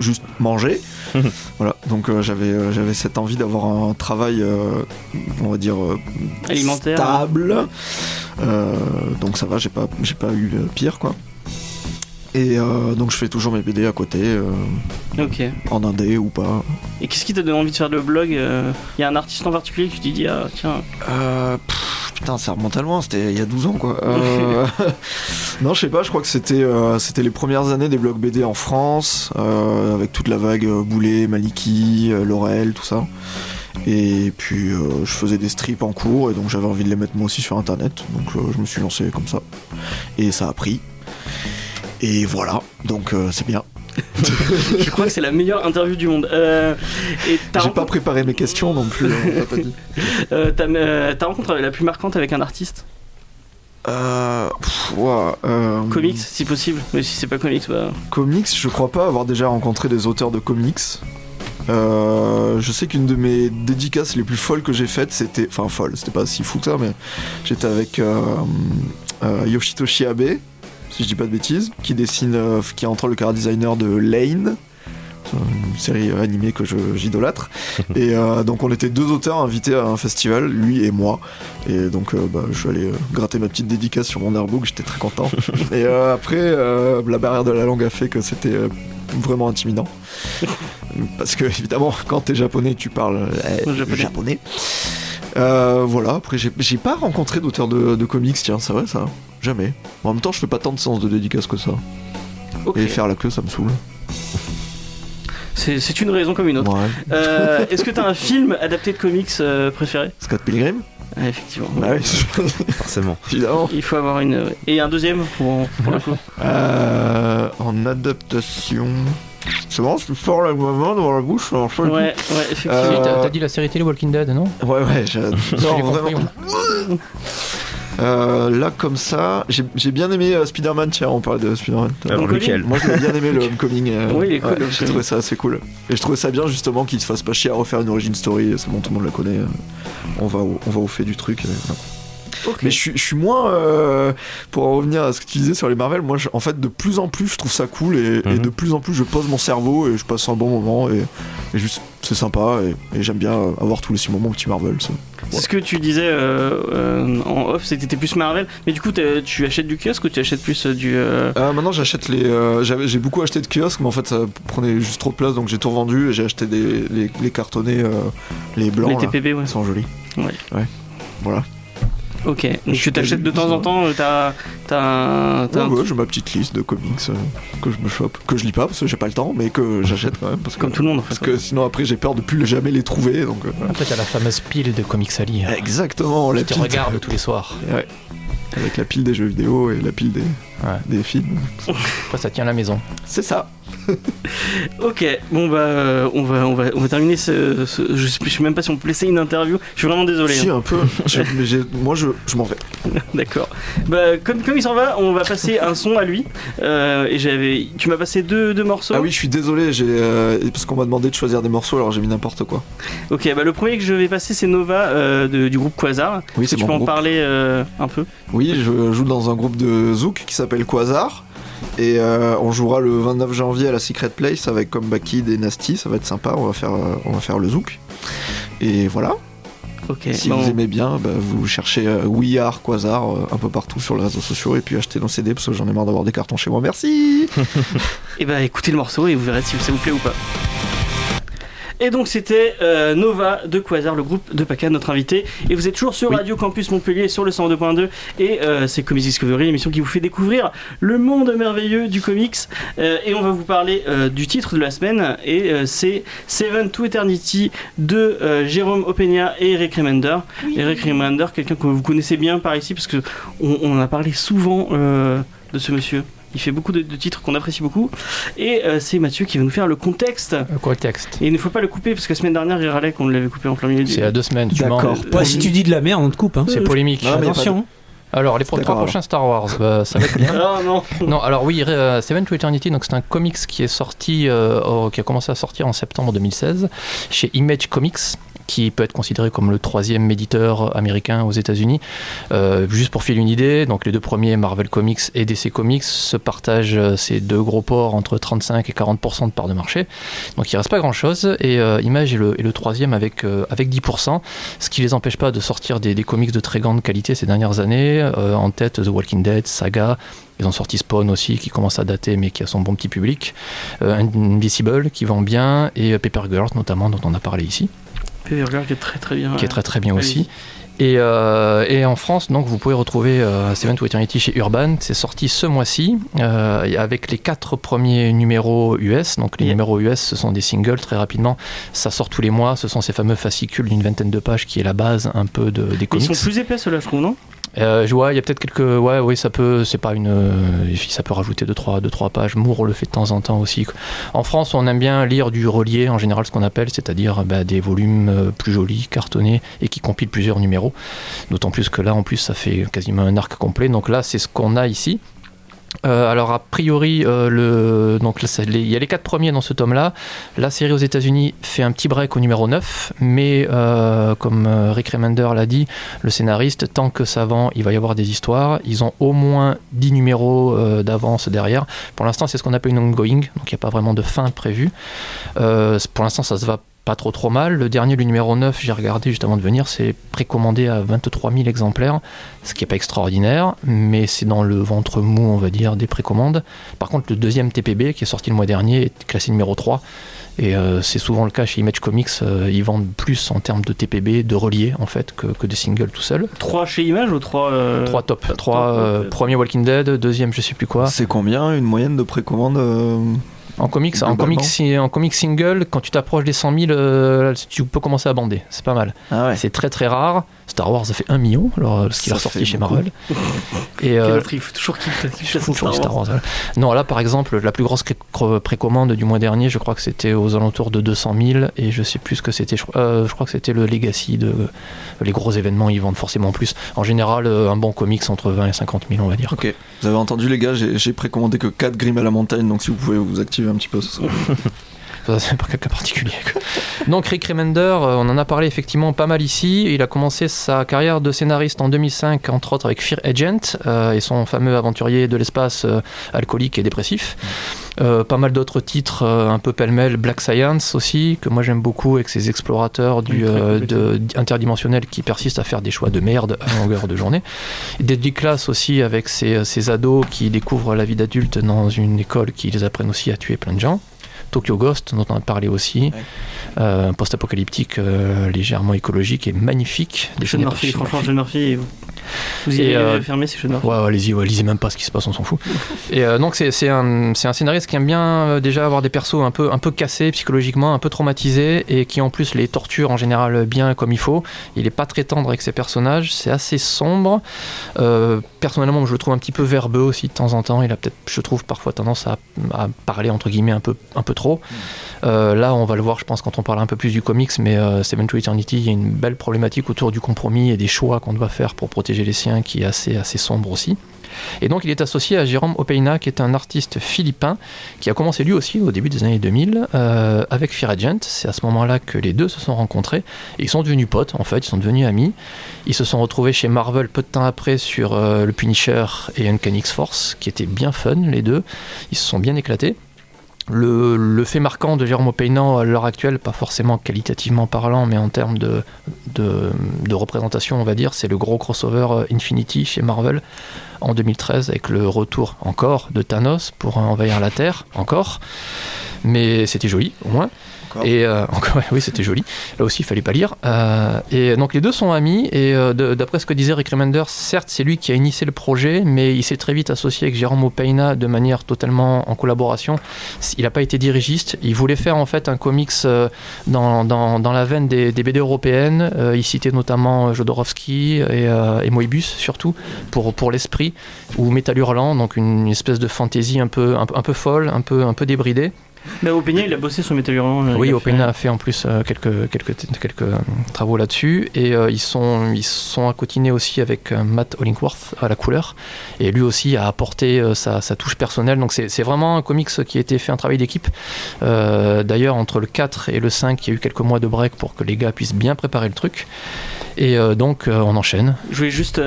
juste manger. voilà, donc euh, j'avais euh, j'avais cette envie d'avoir un travail, euh, on va dire Alimentaire. stable. Donc ça va, j'ai pas j'ai pas eu pire quoi. Et euh, donc je fais toujours mes BD à côté, euh, Ok. en indé ou pas. Et qu'est-ce qui t'a donné envie de faire le blog Il y a un artiste en particulier que tu t'es dit, ah tiens, Euh, pff, putain, ça remonte à loin, c'était il y a 12 ans quoi. Euh, non, je sais pas, je crois que c'était euh, c'était les premières années des blogs BD en France, euh, avec toute la vague Boulet, Maliki, Laurel, tout ça. Et puis je faisais des strips en cours et donc j'avais envie de les mettre moi aussi sur internet. Donc je me suis lancé comme ça. Et ça a pris. Et voilà, donc c'est bien. Je crois que c'est la meilleure interview du monde. Euh, et J'ai pas préparé mes questions non plus. t'a euh, ta, euh, ta rencontre la plus marquante avec un artiste Euh, pff, Comics, si possible. Mais si c'est pas comics, bah. Comics, je crois pas avoir déjà rencontré des auteurs de comics. Euh, je sais qu'une de mes dédicaces les plus folles que j'ai faites, c'était. Enfin, folle, c'était pas si fou que ça, mais j'étais avec euh, euh, Yoshitoshi Abe, si je dis pas de bêtises, qui dessine. euh, qui est entre le car designer de Lane. une série euh, animée que j'idolâtre. et euh, donc on était deux auteurs invités à un festival, lui et moi. Et donc euh, bah, je suis allé euh, gratter ma petite dédicace sur mon airbook, j'étais très content. et euh, après, euh, la barrière de la langue a fait que c'était euh, vraiment intimidant. Parce que évidemment, quand t'es japonais, tu parles euh, Japonais. japonais. Euh, voilà, après j'ai j'ai pas rencontré d'auteur de, de comics, tiens, c'est vrai ça Jamais. En même temps, je fais pas tant de sens de dédicace que ça. Et faire la queue, ça me saoule. C'est c'est une raison comme une autre. Ouais. Euh, Est-ce que t'as un film adapté de comics euh, préféré? Scott Pilgrim Ah, Effectivement. Bah oui, Forcément. évidemment. Il faut avoir une. Et un deuxième pour, pour le coup. Euh, en adaptation. C'est bon, je suis fort là, moment dans la bouche. alors je Ouais, ouais, effectivement. Euh, T'as dit la série télé Walking Dead, non? Ouais, ouais, j'adore vraiment. Euh, là, comme ça, j'ai bien aimé euh, Spider-Man. Tiens, on parlait de Spider-Man. Alors, lequel Moi, j'ai bien aimé le Homecoming. euh, Oui, il est cool, ouais, J'ai trouvé ça assez cool. Et je trouvais ça bien, justement, qu'il se fasse pas chier à refaire une origin story. C'est bon, tout le monde la connaît. euh, On va au, on va au fait du truc. euh, Mais je suis, je suis moins. euh, pour en revenir à ce que tu disais sur les Marvel, moi, je- en fait, de plus en plus, je trouve ça cool et, et Mhm. de plus en plus, je pose mon cerveau et je passe un bon moment et, et juste, c'est sympa et, et j'aime bien avoir tous les six moments petit Marvel. C'est ce que tu disais euh, euh, en off, c'est que t'étais plus Marvel. Mais du coup, tu achètes du kiosque ou tu achètes plus euh, du. euh, Euh, maintenant, j'achète les. euh, j'avais- j'ai beaucoup acheté de kiosques, mais en fait, ça prenait juste trop de place, donc j'ai tout revendu et j'ai acheté des, les, les cartonnés, euh, les blancs. les là. TPB, ouais. Ils sont jolis. Ouais. Ouais. Voilà. Ok. Donc Je tu t'achètes de temps en temps, euh, t'as. T'as un. t'as Ouais, un- ouais, j'ai ma petite liste de comics euh, que je me chope, que je lis pas parce que j'ai pas le temps, mais que j'achète quand même. Parce que, Comme tout le monde en fait. Parce que sinon après j'ai peur de plus jamais les trouver donc. euh. Après, t'as la fameuse pile de comics à lire. Exactement, la Qui te pile. regarde tous les soirs. Ouais. Avec la pile des jeux vidéo et la pile des, Ouais. des films. Après, ça tient la maison. C'est ça. Ok, bon bah euh, on va on va on va terminer ce, ce- je, sais, je sais même pas si on peut laisser une interview. Je suis vraiment désolé. Si hein. un peu. J'ai- mais moi je, je m'en vais. D'accord. Bah comme comme il s'en va, on va passer un son à lui. Euh, et j'avais tu m'as passé deux, deux morceaux. Ah oui, je suis désolé, j'ai euh, parce qu'on m'a demandé de choisir des morceaux alors j'ai mis n'importe quoi. Ok, bah le premier que je vais passer c'est Nova de- du groupe Quasar. Oui, c'est tu peux en groupe. parler un peu? Oui, je joue dans un groupe de Zouk qui s'appelle Quasar. Et euh, on jouera le 29 janvier à la Secret Place avec Comeback Kid et Nasty, ça va être sympa, on va faire, euh, on va faire le Zouk. Et voilà, si bon. vous aimez bien, bah, vous cherchez euh, We Are Quasar euh, un peu partout sur les réseaux sociaux et puis achetez nos CD parce que j'en ai marre d'avoir des cartons chez moi. Merci Et bah écoutez le morceau et vous verrez si ça vous plaît ou pas. Et donc c'était euh, Nova de Quasar, le groupe de PACA, notre invité. Et vous êtes toujours sur Oui. Radio Campus Montpellier sur le 102.2 et euh, c'est Comics Discovery, l'émission qui vous fait découvrir le monde merveilleux du comics. Euh, et on va vous parler euh, du titre de la semaine et euh, c'est Seven to Eternity de euh, Jérôme Opeña et Eric Remender. Eric Remender, quelqu'un que vous connaissez bien par ici parce que on, on en a parlé souvent euh, de ce monsieur. Il fait beaucoup de, de titres qu'on apprécie beaucoup. Et euh, c'est Mathieu qui va nous faire le contexte. Le texte Et il ne faut pas le couper parce que la semaine dernière, il râlait qu'on l'avait coupé en plein milieu du. C'est a deux semaines. Tu D'accord. mens. Ouais, si tu dis de la merde, on te coupe. Hein. C'est polémique. Non, pas Attention. Alors, les trois prochains Star Wars, bah, ça va être bien. Ah non Non, alors oui, euh, Seven to Eternity, donc c'est un comics qui est sorti, euh, au- qui a commencé à sortir en septembre 2016 chez Image Comics, qui peut être considéré comme le troisième éditeur américain aux États-Unis. Euh, juste pour filer une idée, donc les deux premiers, Marvel Comics et DC Comics, se partagent euh, ces deux gros ports entre 35 et 40% de part de marché. Donc il reste pas grand-chose. Et euh, Image est le, troisième avec, avec 10%, ce qui les empêche pas de sortir des, comics de très grande qualité ces dernières années. En tête, The Walking Dead, Saga, ils ont sorti Spawn aussi, qui commence à dater, mais qui a son bon petit public. Invisible, qui vend bien, et Paper Girls, notamment, dont on a parlé ici, Qui est très très bien. qui est très très bien Oui. aussi. Et, euh, et en France, donc, vous pouvez retrouver euh, Seven to Eternity chez Urban. C'est sorti ce mois-ci, euh, avec les quatre premiers numéros US. Donc, les Yeah. numéros US, ce sont des singles très rapidement. Ça sort tous les mois. Ce sont ces fameux fascicules d'une vingtaine de pages, qui est la base un peu de, des Ils comics. sont plus épais ceux-là, je trouve, non? Euh, vois, il y a peut-être quelques. Ouais, oui, ça peut. C'est pas une. euh, Ça peut rajouter 2-3 deux, trois, deux, trois pages. Moore le fait de temps en temps aussi. En France, on aime bien lire du relié, en général, ce qu'on appelle, c'est-à-dire bah, des volumes euh, plus jolis, cartonnés, et qui compilent plusieurs numéros. D'autant plus que là, en plus, ça fait quasiment un arc complet. Donc là, c'est ce qu'on a ici. Euh, alors a priori, euh, donc il y a les quatre premiers dans ce tome-là. La série aux États-Unis fait un petit break au numéro 9, mais euh, comme Rick Remender l'a dit, le scénariste, tant que ça vend, il va y avoir des histoires. Ils ont au moins 10 numéros d'avance derrière. Pour l'instant, c'est ce qu'on appelle une ongoing, donc il n'y a pas vraiment de fin prévue. Pour l'instant, ça se va pas trop trop mal. Le dernier, le numéro 9, j'ai regardé juste avant de venir, c'est précommandé à 23 000 exemplaires, ce qui n'est pas extraordinaire, mais c'est dans le ventre mou, on va dire, des précommandes. Par contre, le deuxième TPB, qui est sorti le mois dernier, est classé numéro 3. Et euh, c'est souvent le cas chez Image Comics, euh, ils vendent plus en termes de TPB, de reliés en fait, que, que des singles tout seuls. 3 chez Image ou 3 euh... 3 top. 3 euh, premier Walking Dead, deuxième je sais plus quoi. C'est combien une moyenne de précommande euh, En comics, en comics, si- en comics single, quand tu t'approches des 100 000, euh, tu peux commencer à bander. C'est pas mal. Ah ouais. C'est très très rare. Star Wars a fait 1 million, alors, ce qu'il Ça est ressorti chez. Marvel. Et Quel euh, autre, il faut toujours toujours Star Star Wars. Non, là par exemple, la plus grosse précommande du mois dernier, je crois que c'était aux alentours de 200 000, et je sais plus ce que c'était. Je, crois- euh, je crois que c'était le Legacy de les gros événements, ils vendent forcément plus. En général, euh, un bon comics entre 20 et 50 000, on va dire. Ok. Vous avez entendu les gars, j'ai j'ai précommandé que 4 Grimm à la montagne, donc si vous pouvez vous activer un petit peu, c'est pas quelqu'un particulier. Donc Rick Remender, euh, on en a parlé effectivement pas mal ici. Il a commencé sa carrière de scénariste en 2005, entre autres avec Fear Agent euh, et son fameux aventurier de l'espace euh, alcoolique et dépressif. Euh, pas mal d'autres titres, un peu pêle-mêle, Black Science aussi, que moi j'aime beaucoup, avec ses explorateurs du, de- interdimensionnels qui persistent à faire des choix de merde à longueur de journée. Deadly Class aussi, avec ces, ces ados qui découvrent la vie d'adulte dans une école qui les apprennent aussi à tuer plein de gens. Tokyo Ghost, dont on a parlé aussi, euh, un post-apocalyptique euh, légèrement écologique et magnifique. Sean Murphy, Sean franchement. Sean Murphy, vous, vous y avez euh, fermé, c'est Sean Murphy. Ouais, allez-y, ouais, lisez même pas ce qui se passe, on s'en fout. Et euh, donc, c'est un, un scénariste qui aime bien euh, déjà avoir des persos un peu, un peu cassés psychologiquement, un peu traumatisés, et qui en plus les torture en général bien comme il faut. Il est pas très tendre avec ses personnages, c'est assez sombre. Euh, personnellement, je le trouve un petit peu verbeux aussi de temps en temps. Il a peut-être, je trouve, parfois tendance à, à parler entre guillemets un peu, un peu trop. Euh, là, on va le voir, je pense, quand on parle un peu plus du comics, mais euh, Seven to Eternity, il y a une belle problématique autour du compromis et des choix qu'on doit faire pour protéger les siens qui est assez, assez sombre aussi. Et donc il est associé à Jérôme Opeina, qui est un artiste philippin, qui a commencé lui aussi au début des années 2000 euh, avec Fear Agent. C'est à ce moment-là que les deux se sont rencontrés. Et ils sont devenus potes, en fait, ils sont devenus amis. Ils se sont retrouvés chez Marvel peu de temps après sur euh, Punisher et Uncanny X-Force, qui étaient bien fun les deux. Ils se sont bien éclatés. Le, fait marquant de Jérôme Peinan à l'heure actuelle, pas forcément qualitativement parlant, mais en termes de représentation, on va dire, c'est le gros crossover euh, Infinity chez Marvel en 2013 avec le retour encore de Thanos pour envahir la Terre, encore. Mais c'était joli, au moins. Et euh, encore, oui, c'était joli. Là aussi, il fallait pas lire. Euh, et donc les deux sont amis. Et euh, d'après ce que disait Rick Remender, certes, c'est lui qui a initié le projet, mais il s'est très vite associé avec Jérôme Opeina de manière totalement en collaboration. Il n'a pas été dirigiste. Il voulait faire en fait un comics dans, dans, dans la veine des, BD européennes. Il citait notamment Jodorowsky et, et Moebius surtout pour, pour l'esprit ou Metal Hurlant, donc une espèce de fantaisie un peu, un, un peu folle, un peu, un peu débridée. Mais il a bossé sur Metal Hurlant. euh, Oui, il a fait- a fait en plus euh, quelques, quelques, quelques euh, travaux là-dessus. Et euh, ils, sont, ils sont accotinés aussi avec Matt Hollingworth à la couleur. Et lui aussi a apporté euh, sa, sa touche personnelle. Donc c'est vraiment un comics qui a été fait un travail d'équipe. Euh, D'ailleurs, entre le 4 et le 5, il y a eu quelques mois de break pour que les gars puissent bien préparer le truc. Et donc, on enchaîne. Je voulais juste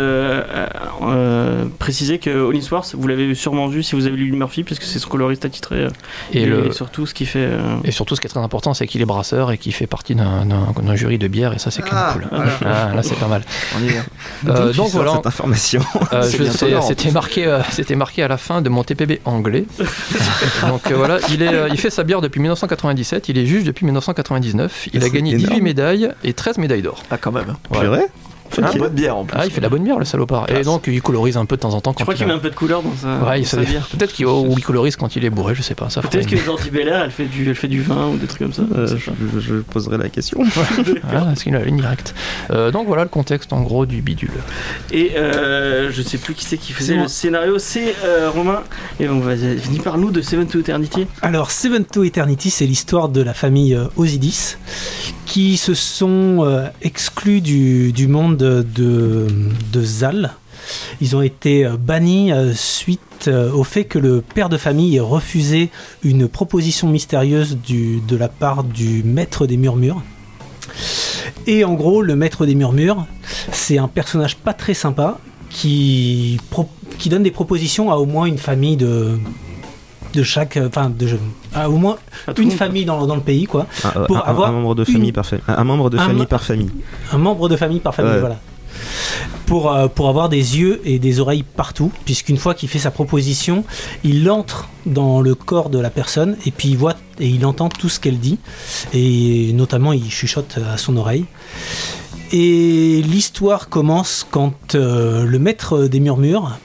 préciser que Hollis Wars, vous l'avez sûrement vu si vous avez lu Murphy, parce que c'est son coloriste attitré. Et, le, surtout ce qui fait. euh, et surtout, ce qui est très important, c'est qu'il est brasseur et qu'il fait partie d'un jury de bière. Et ça, c'est quand même Ah, cool. voilà. Ah, là, c'est pas mal. On y est. Euh, donc voilà. cette information. Euh, C'était marqué, euh, c'était marqué à la fin de mon TPB anglais. Donc euh, voilà, il, est, euh, il fait sa bière depuis 1997, il est juge depuis 1999. Il a gagné 18 énorme. médailles et 13 médailles d'or. Ah, quand même. Ouais. Purée Fait une Ah. bonne bière en plus. Ah, il fait de la bonne bière, le salopard. Et Classe. donc, il colorise un peu de temps en temps Je quand crois il qu'il met un peu de couleur dans sa, Ouais, dans ça sa bière. Peut-être qu'il ou il colorise quand il est bourré, je sais pas. Peut-être une- que Gentil Belair, elle fait du, elle fait du vin ou des trucs comme ça. Euh, je je, je- je poserai la question. Ah, parce qu'il a ligne directe. Euh, donc voilà le contexte en gros du bidule. Et euh, je sais plus qui c'est qui faisait le scénario, c'est euh, Romain. Et donc vas-y, finis par nous de Seven to Eternity. Alors, Seven to Eternity, c'est l'histoire de la famille Osidis qui se sont euh, exclus du, du monde de, Zal. Ils ont été euh, bannis euh, suite euh, au fait que le père de famille ait refusé une proposition mystérieuse de la part du maître des murmures. Et en gros, le maître des murmures, c'est un personnage pas très sympa qui donne des propositions à au moins une famille de, de chaque, enfin de à au moins une famille dans, dans le pays, quoi. Un, euh, Pour un- avoir un membre de une- famille par famille. Un membre de famille par famille. Un membre de famille par famille, Ouais. voilà. Pour, euh, pour avoir des yeux et des oreilles partout, puisqu'une fois qu'il fait sa proposition, il entre dans le corps de la personne et puis il voit et il entend tout ce qu'elle dit, et notamment il chuchote à son oreille. Et l'histoire commence quand euh, le maître des murmures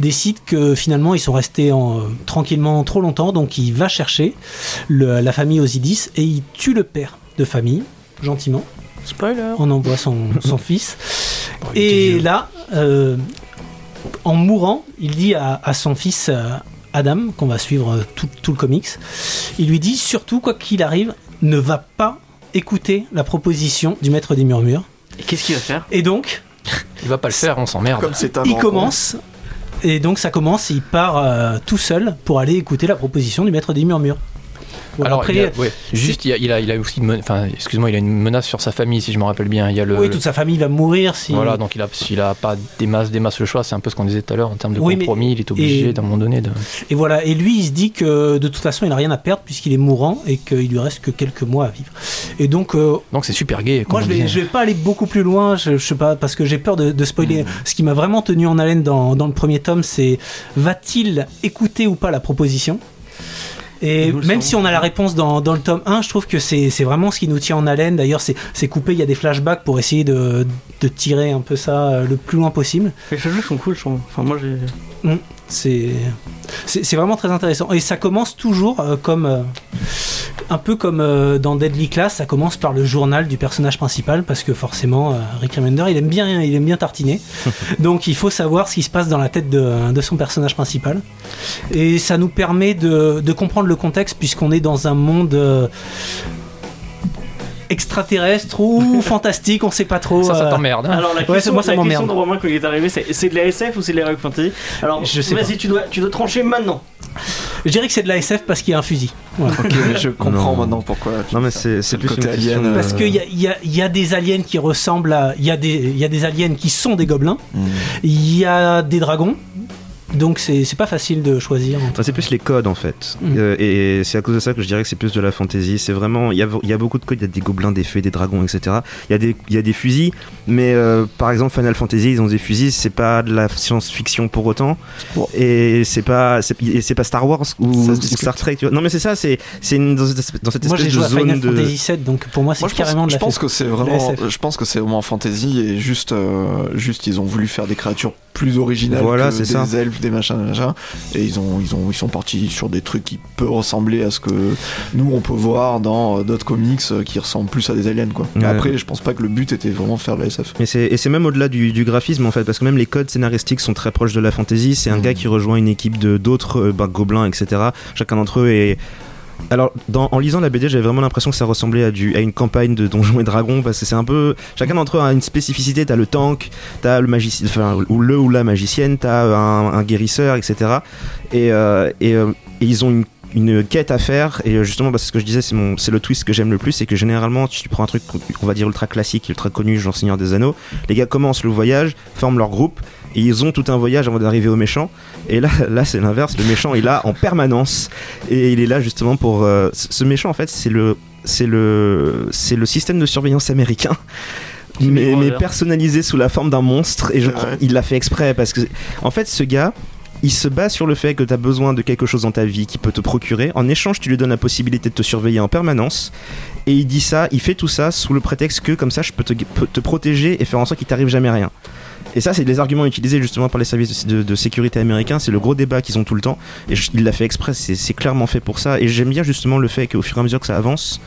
décide que finalement ils sont restés en- tranquillement trop longtemps, donc il va chercher le- la famille Osidis et il tue le père de famille, gentiment Spoiler. on envoie son, son fils. Oh, Et là, euh, en mourant, il dit à, à son fils euh, Adam, qu'on va suivre euh, tout, tout le comics, il lui dit surtout, quoi qu'il arrive, ne va pas écouter la proposition du maître des murmures. Et Qu'est-ce qu'il va faire? Et donc, Il va pas le faire, on s'emmerde. Comme c'est un il commence. Et donc ça commence, il part euh, tout seul pour aller écouter la proposition du maître des murmures. Alors, après, il a- ouais, juste, il a, il a, il a aussi, enfin, excuse-moi, il a une menace sur sa famille, si je me rappelle bien. Il y a le, oui, toute sa famille va mourir si. voilà, donc il a, s'il a pas des masses, des masses le choix, c'est un peu ce qu'on disait tout à l'heure en termes de Oui, mais- compromis. Il est obligé d'un moment donné de. Et voilà, et lui il se dit que de toute façon il n'a rien à perdre puisqu'il est mourant et qu'il lui reste que quelques mois à vivre. Et donc, euh, Donc c'est super gay. moi je vais, je vais pas aller beaucoup plus loin, je, je sais pas, parce que j'ai peur de, de spoiler. Ce qui m'a vraiment tenu en haleine dans, dans le premier tome, c'est va-t-il écouter ou pas la proposition? Et même si on a la réponse dans, dans le tome 1, je trouve que c'est vraiment ce qui nous tient en haleine. D'ailleurs, c'est coupé, il y a des flashbacks pour essayer de, de tirer un peu ça euh, le plus loin possible. Les flashbacks sont cool, je trouve. Enfin, moi j'ai. C'est c'est vraiment très intéressant. Et ça commence toujours euh, comme. euh, un peu comme euh, dans Deadly Class, ça commence par le journal du personnage principal parce que forcément, Rick Remender, il aime bien, il aime bien tartiner. Donc il faut savoir ce qui se passe dans la tête de, de son personnage principal. Et ça nous permet de, de comprendre le contexte puisqu'on est dans un monde. Extraterrestre ou fantastique, on sait pas trop. Ça, ça euh, t'emmerde. hein. Alors la question, moi, ça la question de Romain quand il est arrivé, c'est c'est de la SF ou c'est de l'Heroic Fantasy? Alors Je sais vas-y, tu dois, tu dois trancher maintenant. Je dirais que c'est de la SF parce qu'il y a un fusil. Ok, mais je comprends Non. maintenant pourquoi. Non, mais c'est c'est le plus côté alien, Parce qu'il y a, il y a- il y a des aliens qui ressemblent à. Il y, a des- il y a des aliens qui sont des gobelins. Hmm. Il y a des dragons. Donc c'est c'est pas facile de choisir. entre- Enfin, c'est plus les codes en fait. Mm. Euh, et c'est à cause de ça que je dirais que c'est plus de la fantasy. C'est vraiment. Il y a, il y a beaucoup de codes, il y a des gobelins, des fées, des dragons, etc. Il y a des, il y a des fusils, mais euh, par exemple Final Fantasy, ils ont des fusils, c'est pas de la science-fiction pour autant. Et c'est pas, c'est pas Star Wars ou. Star Trek. Tu vois. Non, mais c'est ça, c'est dans cette, dans cette Moi espèce j'ai de joué à Final de. Fantasy VII, donc pour moi c'est Moi, je pense, carrément de je pense que c'est vraiment, je pense que c'est vraiment fantasy et juste, euh, juste ils ont voulu faire des créatures plus originales Voilà, que des ça. elfes, des machins, des machins. Et ils ont, ils ont, ils sont partis sur des trucs qui peuvent ressembler à ce que nous on peut voir dans euh, d'autres comics euh, qui ressemblent plus à des aliens quoi. Ouais. Après, je pense pas que le but était vraiment de faire de la SF. Mais c'est, et c'est même au-delà du, du graphisme en fait, parce que même les codes scénaristiques sont très proches de la fantasy. C'est un Mhm. gars qui rejoint une équipe de d'autres euh, bah, gobelins, etc. Chacun d'entre eux est. Alors, en lisant la BD, j'avais vraiment l'impression que ça ressemblait à, une campagne de Donjons et Dragons, parce que c'est un peu. Chacun d'entre eux a une spécificité. T'as le tank, t'as le magicien, enfin, ou le ou la magicienne, t'as un, un guérisseur, etc. Et, euh, euh, et ils ont une quête à faire et euh, justement bah, c'est ce que je disais c'est c'est le twist que j'aime le plus c'est que généralement tu prends un truc on va dire ultra classique ultra connu genre Seigneur des Anneaux les gars commencent le voyage forment leur groupe et ils ont tout un voyage avant d'arriver au méchant et là là c'est l'inverse. Le méchant est là en permanence. Et il est là justement pour euh, ce méchant en fait c'est le c'est le c'est le système de surveillance américain. Mais, personnalisé sous la forme d'un monstre. Et je crois il l'a fait exprès parce que en fait ce gars il se base sur le fait que tu as besoin de quelque chose dans ta vie qui peut te procurer. En échange, tu lui donnes la possibilité de te surveiller en permanence. Et il dit ça, il fait tout ça sous le prétexte que comme ça, je peux te, protéger et faire en sorte qu'il t'arrive jamais rien. Et ça, c'est des arguments utilisés justement par les services de, sécurité américains. C'est le gros débat qu'ils ont tout le temps. Et il l'a fait exprès, c'est clairement fait pour ça. Et j'aime bien justement le fait qu'au fur et à mesure que ça avance,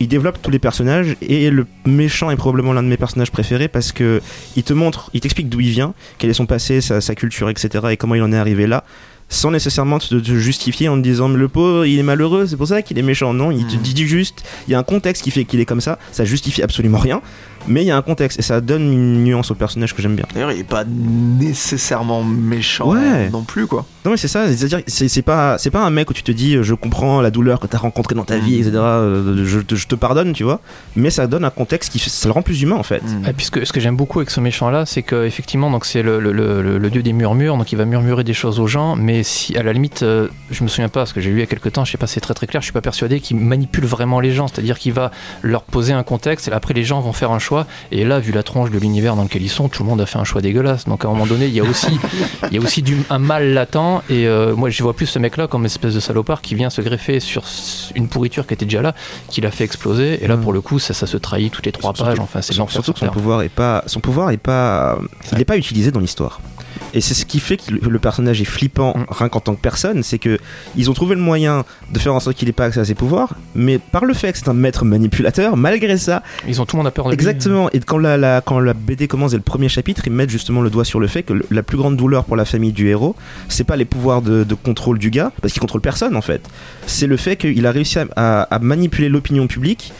il développe tous les personnages. Et le méchant est probablement l'un de mes personnages préférés parce que il te montre, il t'explique d'où il vient, quel est son passé, sa culture, etc. Et comment il en est arrivé là. Sans nécessairement te, te justifier en te disant mais le pauvre il est malheureux c'est pour ça qu'il est méchant. Non il te Mhm. dit juste. Il y a un contexte qui fait qu'il est comme ça. Ça justifie absolument rien mais il y a un contexte et ça donne une nuance au personnage que j'aime bien. D'ailleurs, il est pas nécessairement méchant Ouais. non plus, quoi. Non mais c'est ça, c'est-à-dire c'est c'est pas c'est pas un mec où tu te dis euh, je comprends la douleur que t'as rencontrée dans ta vie, etc. euh, Je, te- je te pardonne, tu vois. Mais ça donne un contexte qui ça le rend plus humain en fait. Mm. Et puis ce que, ce que j'aime beaucoup avec ce méchant là, c'est que effectivement donc c'est le, le- le- le- le dieu des murmures, donc il va murmurer des choses aux gens, mais si à la limite, euh, je me souviens pas parce que j'ai lu il y a quelques temps, je sais pas, c'est très très clair, je suis pas persuadé qu'il manipule vraiment les gens, c'est-à-dire qu'il va leur poser un contexte et après les gens vont faire un choix. Et là, vu la tronche de l'univers dans lequel ils sont, tout le monde a fait un choix dégueulasse. Donc à un moment donné, il y a aussi, il y a aussi du, un mal latent et euh, moi je vois plus ce mec là comme une espèce de salopard qui vient se greffer sur une pourriture qui était déjà là, qui l'a fait exploser. Et là Mm. pour le coup, ça, ça se trahit toutes les trois pages. Enfin, c'est Surtout sur que son pouvoir est pas son pouvoir est pas il est pas utilisé dans l'histoire. Et c'est ce qui fait que le- personnage est flippant Mm. rien qu'en tant que personne, c'est que ils ont trouvé le moyen de faire en sorte qu'il ait pas accès à ses pouvoirs, mais par le fait que c'est un maître manipulateur, malgré ça, Ils ont tout le monde a peur de lui. Exactement. Et quand la, la- quand la BD commence dès le premier chapitre, ils mettent justement le doigt sur le fait que le- la plus grande douleur pour la famille du héros, c'est pas les pouvoirs de, de contrôle du gars, parce qu'il contrôle personne en fait. C'est le fait qu'il a réussi à, à- à manipuler l'opinion publique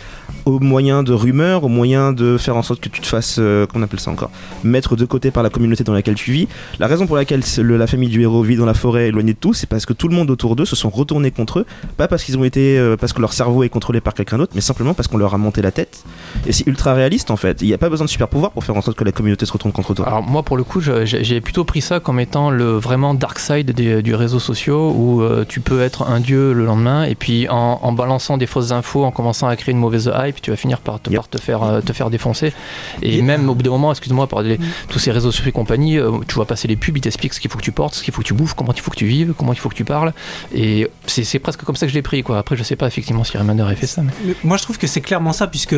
au moyen de rumeurs, au moyen de faire en sorte que tu te fasses, euh, comment on appelle ça encore, mettre de côté par la communauté dans laquelle tu vis. La raison pour laquelle la famille du héros vit dans la forêt éloignée de tout, c'est parce que tout le monde autour d'eux se sont retournés contre eux, pas parce qu'ils ont été, euh, parce que leur cerveau est contrôlé par quelqu'un d'autre, mais simplement parce qu'on leur a monté la tête. Et c'est ultra réaliste en fait. Il n'y a pas besoin de super pouvoir pour faire en sorte que la communauté se retourne contre toi. Alors moi pour le coup j'ai plutôt pris ça comme étant le vraiment dark side du réseau sociaux où euh, tu peux être un dieu le lendemain et puis en balançant des fausses infos, en commençant à créer une mauvaise hype, tu vas finir par te, Yep. par te faire euh, te faire défoncer. Et Yep. même au bout d'un moment, excuse-moi, par les- tous ces réseaux sociaux et compagnie, euh, tu vois passer les pubs, ils t'expliquent ce qu'il faut que tu portes, ce qu'il faut que tu bouffes, comment il faut que tu vives, comment il faut que tu parles. Et c'est c'est presque comme ça que je l'ai pris quoi. Après je sais pas effectivement si Remender a fait ça. Mais... Mais moi, je trouve que c'est clairement ça, puisque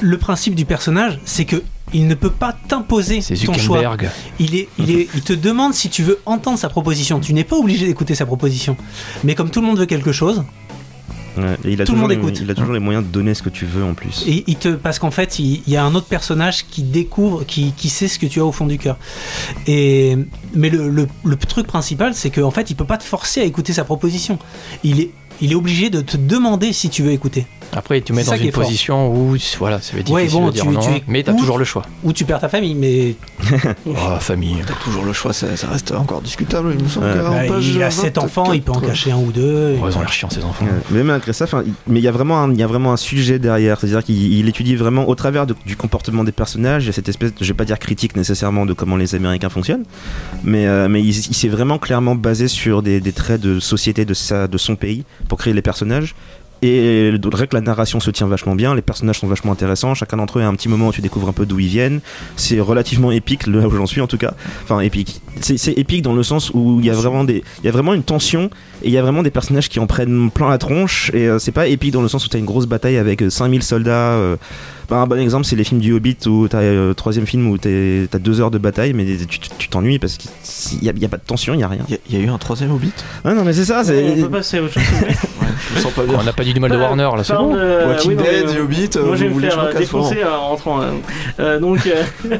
le principe du personnage, c'est que il ne peut pas t'imposer C'est ton choix. Zuckerberg. Il, est, il, est, il te demande si tu veux entendre sa proposition. Tu n'es pas obligé d'écouter sa proposition. Mais comme tout le monde veut quelque chose, Ouais, et il a Tout le toujours monde les- écoute. Il a toujours les moyens de donner ce que tu veux en plus. et il te, parce qu'en fait, il, il y a un autre personnage qui découvre, qui, qui sait ce que tu as au fond du cœur. Et mais le, le, le truc principal, c'est qu'en fait, il peut pas te forcer à écouter sa proposition. Il est, il est obligé de te demander si tu veux écouter. Après il te met C'est dans une fort. position où voilà, ça va être Ouais, difficile bon, de dire tu- non, tu mais t'as écoutes. toujours le choix. Ou tu perds ta famille, mais Oh, famille. T'as toujours le choix, ça, ça reste encore discutable, il me semble. Ouais. bah, page il a 7 24, enfants, il peut en cacher un ou deux. Ils ont l'air chiants ces enfants. Ouais, Mais malgré ça, mais il y a vraiment, un, il y a vraiment un sujet derrière. C'est-à-dire qu'il il étudie vraiment au travers de- du comportement des personnages. Il y a cette espèce, de, je vais pas dire critique nécessairement de comment les Américains fonctionnent, mais euh, mais il, il s'est vraiment clairement basé sur des, des traits de société de sa, de son pays pour créer les personnages. Et vrai que la narration se tient vachement bien, les personnages sont vachement intéressants, chacun d'entre eux a un petit moment où tu découvres un peu d'où ils viennent. C'est relativement épique, là où j'en suis en tout cas. Enfin, épique. C'est épique dans le sens où il y a vraiment une tension et il y a vraiment des personnages qui en prennent plein la tronche. Et euh, c'est pas épique dans le sens où t'as une grosse bataille avec euh, 5000 soldats. euh. Bah, un bon exemple, c'est les films du Hobbit où t'as euh, troisième film où t'es- t'as deux heures de bataille, mais tu tu t'ennuies parce qu'il y a, pas de tension, il y a rien. Il y, a- il y a eu un troisième Hobbit Ah non, mais c'est ça. c'est- On peut passer à autre chose. s'il vous plaît Ouais, je me sens pas bien. On n'a pas dit du mal de Parle- Warner là, c'est bon. de- Walking oui, non, mais, Dead, euh, The Hobbit, euh, Moi, je vais voulez faire je euh, défoncer en rentrant. euh. Euh, donc, euh,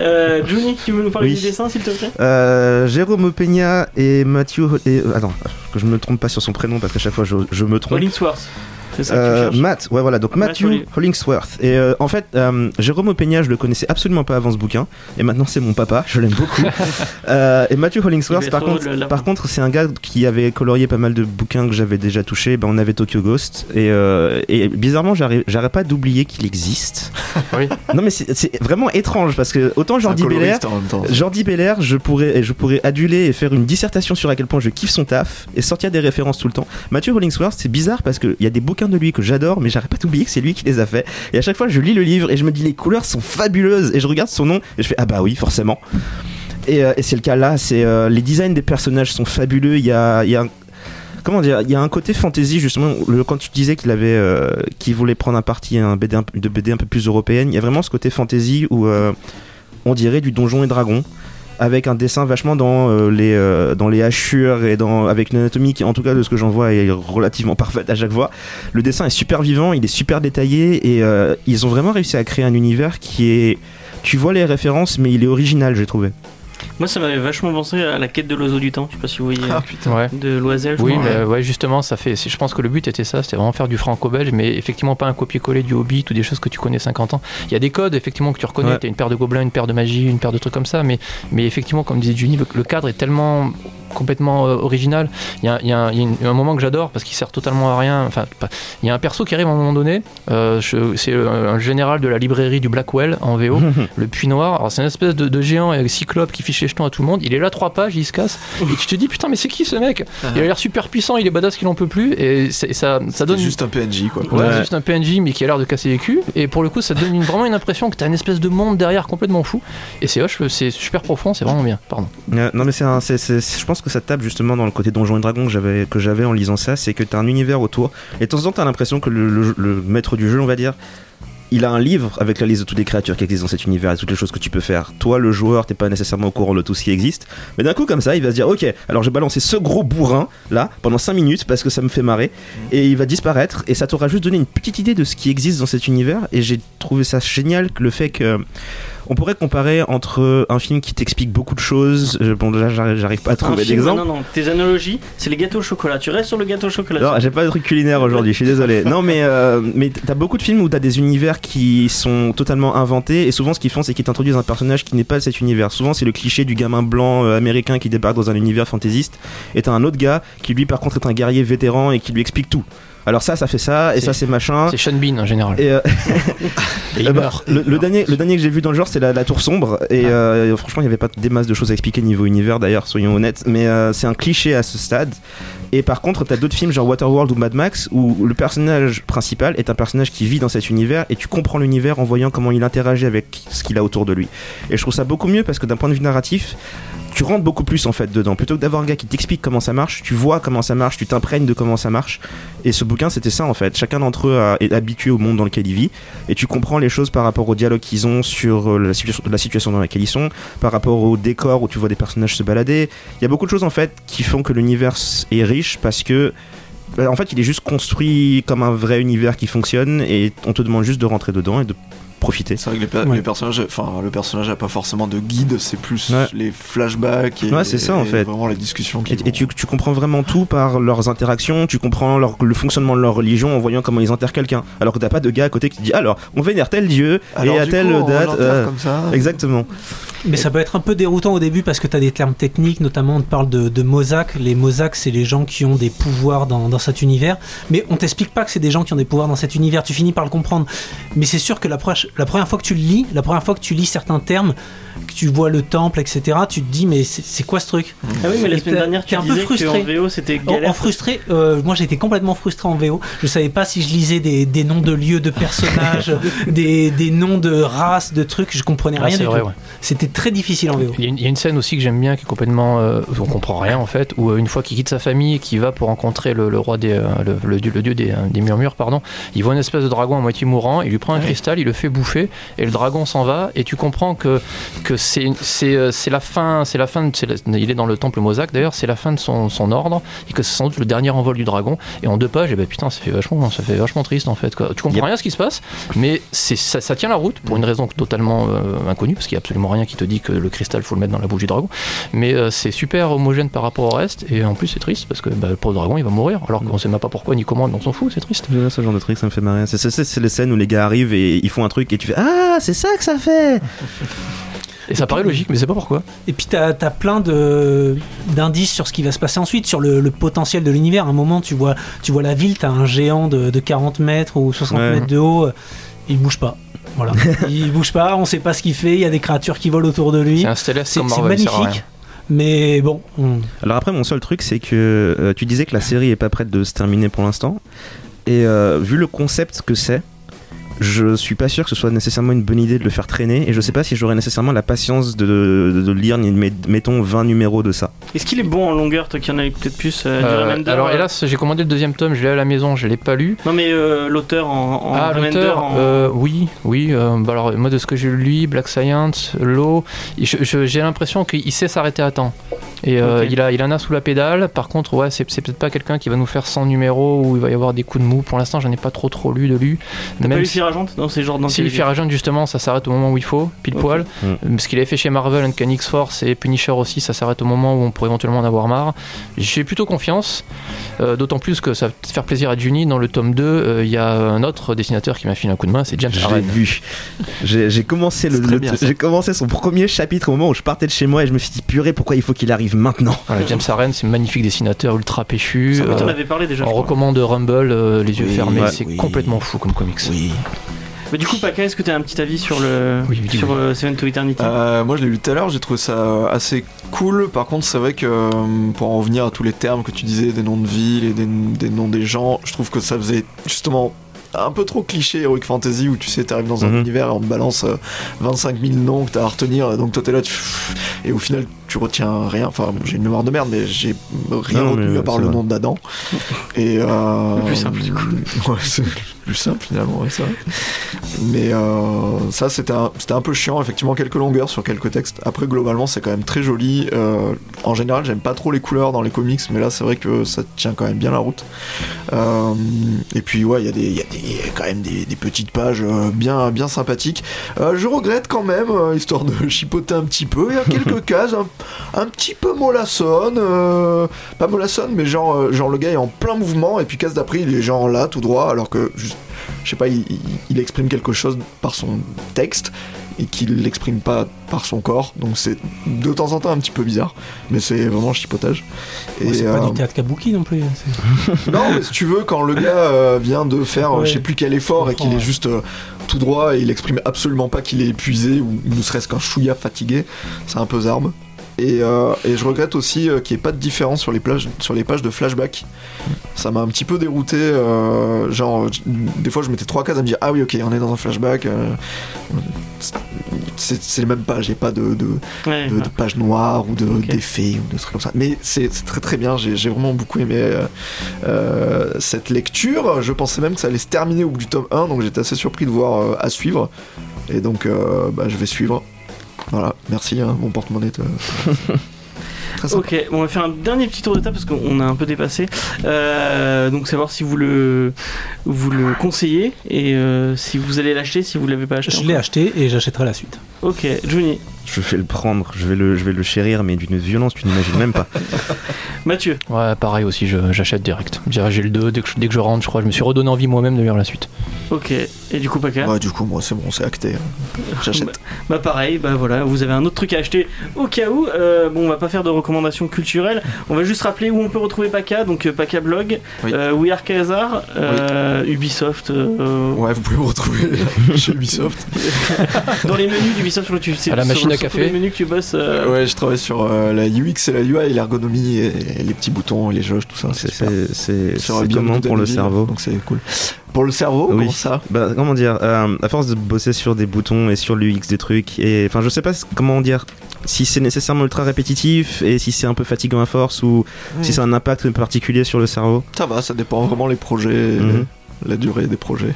euh, Johnny, tu veux nous parler Oui. du dessin, s'il te plaît? Euh, Jérôme Peña et Mathieu. Et, euh, attends, que je me trompe pas sur son prénom parce qu'à chaque fois je, je me trompe. Hollingsworth. Ça Euh. Matt, ouais voilà, donc Matt Matthew Holling- Hollingsworth. Et euh, en fait, euh, Jérôme Peña, je le connaissais absolument pas avant ce bouquin, et maintenant c'est mon papa, je l'aime beaucoup. Euh, et Matthew Hollingsworth, par contre, par contre, c'est un gars qui avait colorié pas mal de bouquins que j'avais déjà touchés. Ben, on avait Tokyo Ghost, et, euh, et bizarrement, j'arrive j'arrête pas d'oublier qu'il existe. Oui. Non mais c'est vraiment étrange parce que autant Jordi Belair. Jordi Belair, je pourrais, je pourrais aduler et faire une dissertation sur à quel point je kiffe son taf et sortir des références tout le temps. Matthew Hollingsworth, c'est bizarre parce qu'il y a des bouquins de lui que j'adore, mais j'arrête pas d'oublier que c'est lui qui les a fait. Et à chaque fois, je lis le livre et je me dis les couleurs sont fabuleuses et je regarde son nom et je fais ah bah oui, forcément. Et, euh, c'est le cas là, c'est euh, les designs des personnages sont fabuleux. Il y a, y a un- Comment dire Il y a un côté fantasy justement. Le, quand tu disais qu'il avait, euh, qu'il voulait prendre un parti un BD un, de BD un peu plus européenne, il y a vraiment ce côté fantasy où on dirait du donjon et dragon avec un dessin vachement dans euh, les euh, dans les hachures et dans avec une anatomie qui en tout cas de ce que j'en vois est relativement parfaite à chaque fois. Le dessin est super vivant, il est super détaillé et euh, ils ont vraiment réussi à créer un univers qui est tu vois les références mais il est original, j'ai trouvé. Moi, ça m'avait vachement pensé à la quête de l'oiseau du temps. Je sais pas si vous voyez. Ah putain. Ouais. De Loisel, Oui, mais ouais, justement, ça fait. Je pense que le but était ça, c'était vraiment faire du franco-belge, mais effectivement pas un copier-coller du Hobbit ou des choses que tu connais 50 ans. Il y a des codes effectivement que tu reconnais. Ouais. T'as une paire de gobelins, une paire de magie, une paire de trucs comme ça, mais, mais effectivement, comme disait Juni, le cadre est tellement complètement euh, original. Il y a, il y a un, il y a une- un moment que j'adore parce qu'il sert totalement à rien. Enfin, il y a un perso qui arrive à un moment donné. euh, c'est euh, un général de la librairie du Blackwell en VO, le Puits Noir. Alors c'est une espèce de, de géant avec cyclope qui fiche les jetons à tout le monde. Il est là trois pages, il se casse et tu te dis putain mais c'est qui ce mec? Il a l'air super puissant, il est badass qu'il en peut plus et c'est- ça, donne juste un PNJ quoi. Ouais, juste un PNJ mais qui a l'air de casser les culs et pour le coup ça donne une- vraiment une impression que t'as une espèce de monde derrière complètement fou et c'est hoche, c'est super profond, c'est vraiment bien. Pardon. Euh, non mais c'est un- c'est- c'est- je pense que ça tape justement dans le côté donjon et dragon que j'avais que j'avais en lisant ça, c'est que t'as un univers autour. Et de temps en temps t'as l'impression que le, le- le maître du jeu, on va dire, il a un livre avec la liste de toutes les créatures qui existent dans cet univers et toutes les choses que tu peux faire. Toi, le joueur, t'es pas nécessairement au courant de tout ce qui existe, mais d'un coup comme ça, il va se dire, ok, alors je vais balancer ce gros bourrin là pendant 5 minutes parce que ça me fait marrer. Et il va disparaître et ça t'aura juste donné une petite idée de ce qui existe dans cet univers. Et j'ai trouvé ça génial que le fait que on pourrait comparer entre un film qui t'explique beaucoup de choses. euh, Bon, là, j'arrive pas à trouver d'exemple. Non, non, tes analogies, c'est les gâteaux au chocolat. Tu restes sur le gâteau au chocolat. Non, j'ai pas de truc culinaire aujourd'hui, je suis désolé. Non, mais, euh, mais t'as beaucoup de films où t'as des univers qui sont totalement inventés, et souvent ce qu'ils font, c'est qu'ils t'introduisent un personnage qui n'est pas de cet univers. Souvent, c'est le cliché du gamin blanc euh, américain qui débarque dans un univers fantaisiste, et t'as un autre gars qui, lui, par contre, est un guerrier vétéran et qui lui explique tout. Alors, ça, ça fait ça, et ça, c'est machin. C'est Sean Bean en général. Et, euh, Et il Eh ben, meurt. le, le dernier, le dernier que j'ai vu dans le genre, c'est la, la Tour Sombre. Et euh, franchement, il n'y avait pas des masses de choses à expliquer niveau univers, d'ailleurs, soyons honnêtes. Mais euh, c'est un cliché à ce stade. Et par contre, t'as d'autres films genre Waterworld ou Mad Max où le personnage principal est un personnage qui vit dans cet univers et tu comprends l'univers en voyant comment il interagit avec ce qu'il a autour de lui. Et je trouve ça beaucoup mieux parce que d'un point de vue narratif, tu rentres beaucoup plus en fait dedans. Plutôt que d'avoir un gars qui t'explique comment ça marche, tu vois comment ça marche, tu t'imprègnes de comment ça marche. Et ce bouquin, c'était ça en fait. Chacun d'entre eux est habitué au monde dans lequel il vit et tu comprends les choses par rapport au dialogue qu'ils ont sur euh, la, situation, la situation dans laquelle ils sont, par rapport au décor où tu vois des personnages se balader. Il y a beaucoup de choses en fait qui font que l'univers est riche parce que bah, en fait, il est juste construit comme un vrai univers qui fonctionne et on te demande juste de rentrer dedans et de profiter. C'est vrai que les, per- Ouais. les personnages, enfin le personnage a pas forcément de guide, c'est plus Ouais. les flashbacks et, Ouais, c'est ça, en et fait. vraiment la discussion. Et, et tu, tu comprends vraiment tout par leurs interactions, tu comprends leur- le fonctionnement de leur religion en voyant comment ils enterrent quelqu'un. Alors que t'as pas de gars à côté qui te dit alors on vénère tel dieu Alors, et à telle coup, date. euh, comme ça. Exactement. Mais ça peut être un peu déroutant au début parce que tu as des termes techniques, notamment on te parle de, de Mozak. Les Mozak, c'est les gens qui ont des pouvoirs dans, dans cet univers. Mais on t'explique pas que c'est des gens qui ont des pouvoirs dans cet univers, tu finis par le comprendre. Mais c'est sûr que la, proche- la première fois que tu le lis, la première fois que tu lis certains termes, que tu vois le temple, etc., tu te dis mais c'est quoi ce truc Ah oui, mais la semaine dernière, tu t'es un peu frustré. VO c'était En, galère. en frustré, euh, moi j'étais complètement frustré en VO. Je savais pas si je lisais des, des noms de lieux, de personnages, des, des noms de races, de trucs. Je comprenais Ah, rien c'est du vrai, tout. ouais. C'était très difficile en VO. Il y, a une, il y a une scène aussi que j'aime bien qui est complètement. euh, on comprend rien en fait, où euh, une fois qu'il quitte sa famille et qu'il va pour rencontrer le, le roi des. euh, le, le dieu, le dieu des, des murmures, pardon, il voit une espèce de dragon à moitié mourant, il lui prend un cristal, il le fait bouffer, et le dragon s'en va, et tu comprends que, que c'est c'est euh, c'est la fin, c'est la fin de, la- il est dans le temple Mozak d'ailleurs, c'est la fin de son, son ordre, et que c'est sans doute le dernier envol du dragon, et en deux pages, et ben putain, ça fait vachement, ça fait vachement triste en fait. Quoi. Tu comprends Yep. rien à ce qui se passe, mais c'est ça, ça tient la route pour une raison totalement euh, inconnue, parce qu'il n'y a absolument rien qui te dit que le cristal faut le mettre dans la bouche du dragon. Mais euh, c'est super homogène par rapport au reste, et en plus c'est triste parce que bah, le pauvre dragon il va mourir, alors qu'on sait même pas pourquoi ni comment, mais on s'en fout, c'est triste. Ce genre de truc, ça me fait marrer. C'est- C'est c'est- c'est les scènes où les gars arrivent et ils font un truc et tu fais Ah, c'est ça que ça fait Et ça paraît logique, mais c'est pas pourquoi. Et puis t'as as plein de d'indices sur ce qui va se passer ensuite, sur le, le potentiel de l'univers. À un moment, tu vois, tu vois la ville, t'as un géant de, de 40 mètres ou 60 Ouais. mètres de haut, il bouge pas. Voilà, il bouge pas, on sait pas ce qu'il fait. Il y a des créatures qui volent autour de lui. C'est magnifique. Mais bon, on- Alors après, mon seul truc, c'est que euh, tu disais que la série est pas prête de se terminer pour l'instant. Et euh, vu le concept que c'est, je suis pas sûr que ce soit nécessairement une bonne idée de le faire traîner. Et je sais pas si j'aurais nécessairement la patience de, de, de lire, mettons, 20 numéros de ça. Est-ce qu'il est bon en longueur, toi qui en as eu peut-être plus euh, Euh, Remender, alors euh, hélas, j'ai commandé le deuxième tome, je l'ai à la maison, je l'ai pas lu. Non, mais euh, l'auteur en, en ah, l'auteur, en- euh, oui, oui. euh, bah alors, moi, de ce que j'ai lu, Black Science, je- j'ai l'impression qu'il sait s'arrêter à temps. Et euh, il, a, il en a sous la pédale. Par contre, ouais, c'est peut-être pas quelqu'un qui va nous faire 100 numéros où il va y avoir des coups de mou. Pour l'instant, j'en ai pas trop trop lu de lui. T'as pas Même lu si- Fear rageante dans ces genres Si justement, ça s'arrête au moment où il faut, pile poil. Mm. Ce qu'il avait fait chez Marvel, Uncanny X-Force et Punisher aussi, ça s'arrête au moment où on pourrait éventuellement en avoir marre. J'ai plutôt confiance, euh, d'autant plus que ça va faire plaisir à Juni. Dans le tome 2, euh, il y a un autre dessinateur qui m'a filé un coup de main, c'est James l'ai Aaron. vu. J'ai j'ai commencé le, j'ai commencé son premier chapitre au moment où je partais de chez moi et je me suis dit purée pourquoi il faut qu'il arrive maintenant? Voilà, James Aaron, c'est un magnifique dessinateur, ultra péchu. Ça, euh, on en avait parlé déjà. on recommande Rumble, euh, les yeux Oui, fermés, ouais, c'est oui. complètement fou comme comics. Oui. Mais du coup, Paka, est-ce que tu as un petit avis sur le Oui, oui, sur oui. euh, Seven to Eternity? Euh, moi je l'ai lu tout à l'heure, j'ai trouvé ça assez cool. Par contre, c'est vrai que euh, pour en revenir à tous les termes que tu disais, des noms de villes et des, des noms des gens, je trouve que ça faisait justement un peu trop cliché Heroic Fantasy où tu sais, t'arrives dans un Mhm. univers et on te balance euh, 25 000 noms que t'as à retenir. Donc toi t'es là, tu... et au final tu retiens rien. Enfin, j'ai une mémoire de merde, mais j'ai rien Non, retenu à part le vrai. nom d'Adam. Et euh, Le plus simple, du coup. Ouais, c'est plus simple finalement, ouais, ça. Mais euh, ça, c'était un, c'était un peu chiant, effectivement, quelques longueurs sur quelques textes. Après, globalement, c'est quand même très joli. Euh, en général, j'aime pas trop les couleurs dans les comics, mais là, c'est vrai que ça tient quand même bien la route. Euh, et puis, ouais, il y a, des, il y a des- quand même des, des petites pages bien, bien sympathiques. Euh, je regrette quand même, histoire de chipoter un petit peu, il y a quelques cases un, un petit peu mollassonnes. euh, pas mollassonne, mais genre, euh, genre le gars est en plein mouvement, et puis case d'après, il est genre là, tout droit, alors que juste je sais pas, il, exprime quelque chose par son texte et qu'il l'exprime pas par son corps. Donc c'est de temps en temps un petit peu bizarre, mais c'est vraiment chipotage. Ouais, c'est pas euh, du théâtre kabuki non plus. c'est- non, mais si tu veux, quand le gars euh, vient de faire euh, Ouais. je sais plus quel effort Je et qu'il est juste euh, tout droit et il exprime absolument pas qu'il est épuisé ou ne serait-ce qu'un chouïa fatigué, c'est un peu zarbe. Et, euh, et je regrette aussi euh, qu'il n'y ait pas de différence sur les, plages, sur les pages de flashback. Ça m'a un petit peu dérouté. euh, genre, des fois, je mettais trois cases à me dire Ah oui, ok, on est dans un flashback. euh, c'est les mêmes pages, il n'y a pas de, de, Ouais, de, ouais. de pages noires ou d'effets ou de trucs comme ça. Mais c'est très très bien, j'ai vraiment beaucoup aimé cette lecture. Je pensais même que ça allait se terminer au bout du tome 1, donc j'étais assez surpris de voir à suivre. Et donc bah, je vais suivre. Voilà, merci, hein, mon porte-monnaie. te- très sympa. Ok, bon, on va faire un dernier petit tour de table parce qu'on a un peu dépassé. Euh, donc savoir si vous le vous le conseillez et euh, si vous allez l'acheter, si vous l'avez pas acheté. Je l'ai acheté et j'achèterai la suite. Ok, Johnny, Je vais le prendre, je vais le, je vais le chérir mais d'une violence tu n'imagines même pas. Mathieu. Ouais, pareil aussi, je- j'achète direct. J'ai le 2, dès que, je, dès que je rentre, je crois, je me suis redonné envie moi-même de lire la suite. Ok, et du coup Paka. Ouais, du coup, moi c'est bon, c'est acté. hein. J'achète. Bah pareil, bah voilà, vous avez un autre truc à acheter au cas où. Euh, bon, on va pas faire de recommandations culturelles. On va juste rappeler où on peut retrouver Paka. Donc euh, Paka Blog, Oui. euh, We Are Kazar, euh, Ubisoft. euh, Ouais, vous pouvez me retrouver chez Ubisoft. Dans les menus d'Ubisoft, sur le tu c'est À la sur- machine à café. les menus que tu bosses. euh, Ouais, je travaille sur euh, la UX et la UI, l'ergonomie et, et les petits boutons et les jauges, tout ça. C'est comment pour le cerveau Donc c'est cool. Pour le cerveau, Oui. comment ça Bah, comment dire, euh, à force de bosser sur des boutons et sur l'UX des trucs, et enfin, je sais pas comment dire, si c'est nécessairement ultra répétitif et si c'est un peu fatigant à force ou si a un impact particulier sur le cerveau. Ça va, ça dépend vraiment les projets, Mhm. la durée des projets,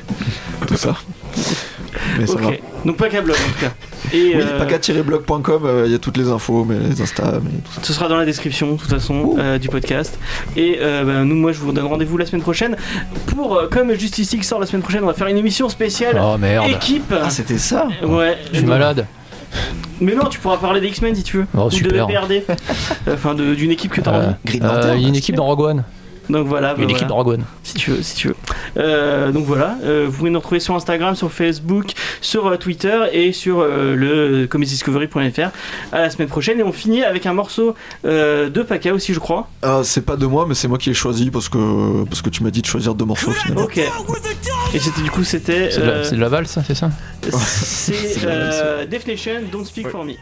tout ça. Mais ça va. ok, donc Paka Blog en tout cas. Et Oui, euh, paca-blog.com, euh, il y a toutes les infos, mais les Insta, mais tout ça. Ce sera dans la description, de toute façon, euh, du podcast. Et euh, bah, nous, moi, je vous donne rendez-vous la semaine prochaine. Pour, euh, comme Justice League sort la semaine prochaine, on va faire une émission spéciale Oh merde, équipe. Ah, c'était ça ouais. je suis Donc- malade. Mais non, tu pourras parler des X-Men si tu veux. Oh, Ou super. de. Enfin, d'une équipe que t'as Euh, euh, Lantern, Il y a une équipe dans Rogue One. Donc voilà. bah, Une équipe One. Si tu veux, si tu veux. Euh, donc voilà, euh, vous pouvez nous retrouver sur Instagram, sur Facebook, sur euh, Twitter et sur euh, le comicsdiscovery.fr. À la semaine prochaine et on finit avec un morceau euh, de Paka aussi, je crois. Ah, c'est pas de moi, mais c'est moi qui ai choisi parce que, parce que tu m'as dit de choisir deux morceaux finalement. Ok. Et c'était du coup c'était C'est de, la- euh, c'est de la valse, c'est ça? c'est euh, Def Nation, Don't Speak for Me.